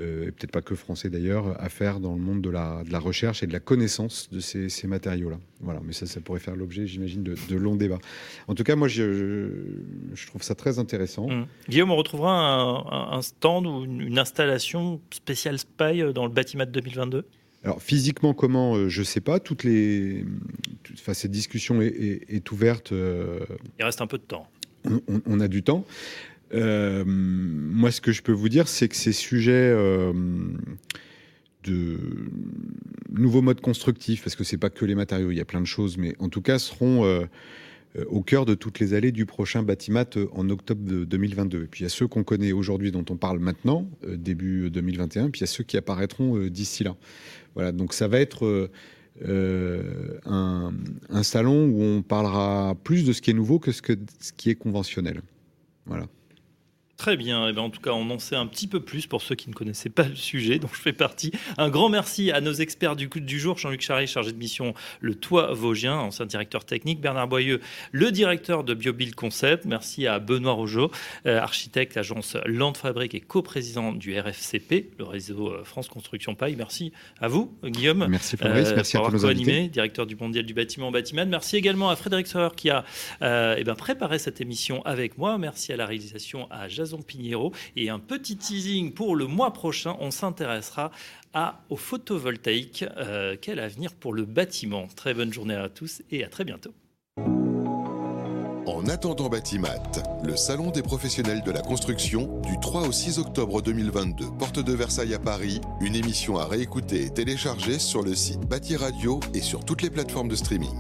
et peut-être pas que français d'ailleurs, à faire dans le monde de la, de la recherche et de la connaissance de ces, ces matériaux-là. Voilà, mais ça, ça pourrait faire l'objet, j'imagine, de, de, longs débats. En tout cas, moi, je, je trouve ça très intéressant. Mmh. Guillaume, on retrouvera un, un stand ou une, une installation spéciale SPY dans le bâtiment de 2022 alors physiquement comment, je ne sais pas. Toutes les, enfin, cette discussion est, est, est ouverte. Euh... Il reste un peu de temps. On, on, on a du temps. Euh, moi, ce que je peux vous dire, c'est que ces sujets euh, de nouveaux modes constructifs, parce que c'est pas que les matériaux, il y a plein de choses, mais en tout cas seront euh, au cœur de toutes les allées du prochain Batimat en octobre de 2022. Et puis il y a ceux qu'on connaît aujourd'hui, dont on parle maintenant, début 2021, puis il y a ceux qui apparaîtront d'ici là. Voilà, donc ça va être un, un, salon où on parlera plus de ce qui est nouveau que ce, que, ce qui est conventionnel. Voilà. Très bien. Et eh bien, en tout cas, on en sait un petit peu plus pour ceux qui ne connaissaient pas le sujet, dont je fais partie. Un grand merci à nos experts du, du jour, Jean-Luc Charret, chargé de mission Le Toit Vosgien, ancien directeur technique, Bernard Boyeux, le directeur de BioBuild Concept. Merci à Benoît Rogeau, euh, architecte, agence Land Fabrique et coprésident du RFCP, le réseau euh, France Construction Paille. Merci à vous, Guillaume. Merci Fabrice, euh, merci pour à tous nos animé, directeur du Mondial du bâtiment Bâtiment. Merci également à Frédéric Sauer qui a euh, eh bien, préparé cette émission avec moi. Merci à la réalisation à Jason Et un petit teasing pour le mois prochain, on s'intéressera à, au photovoltaïque. Euh, quel avenir pour le bâtiment Très bonne journée à tous et à très bientôt. En attendant Batimat, le salon des professionnels de la construction du 3 au 6 octobre 2022, porte de Versailles à Paris, une émission à réécouter et télécharger sur le site Bâti Radio et sur toutes les plateformes de streaming.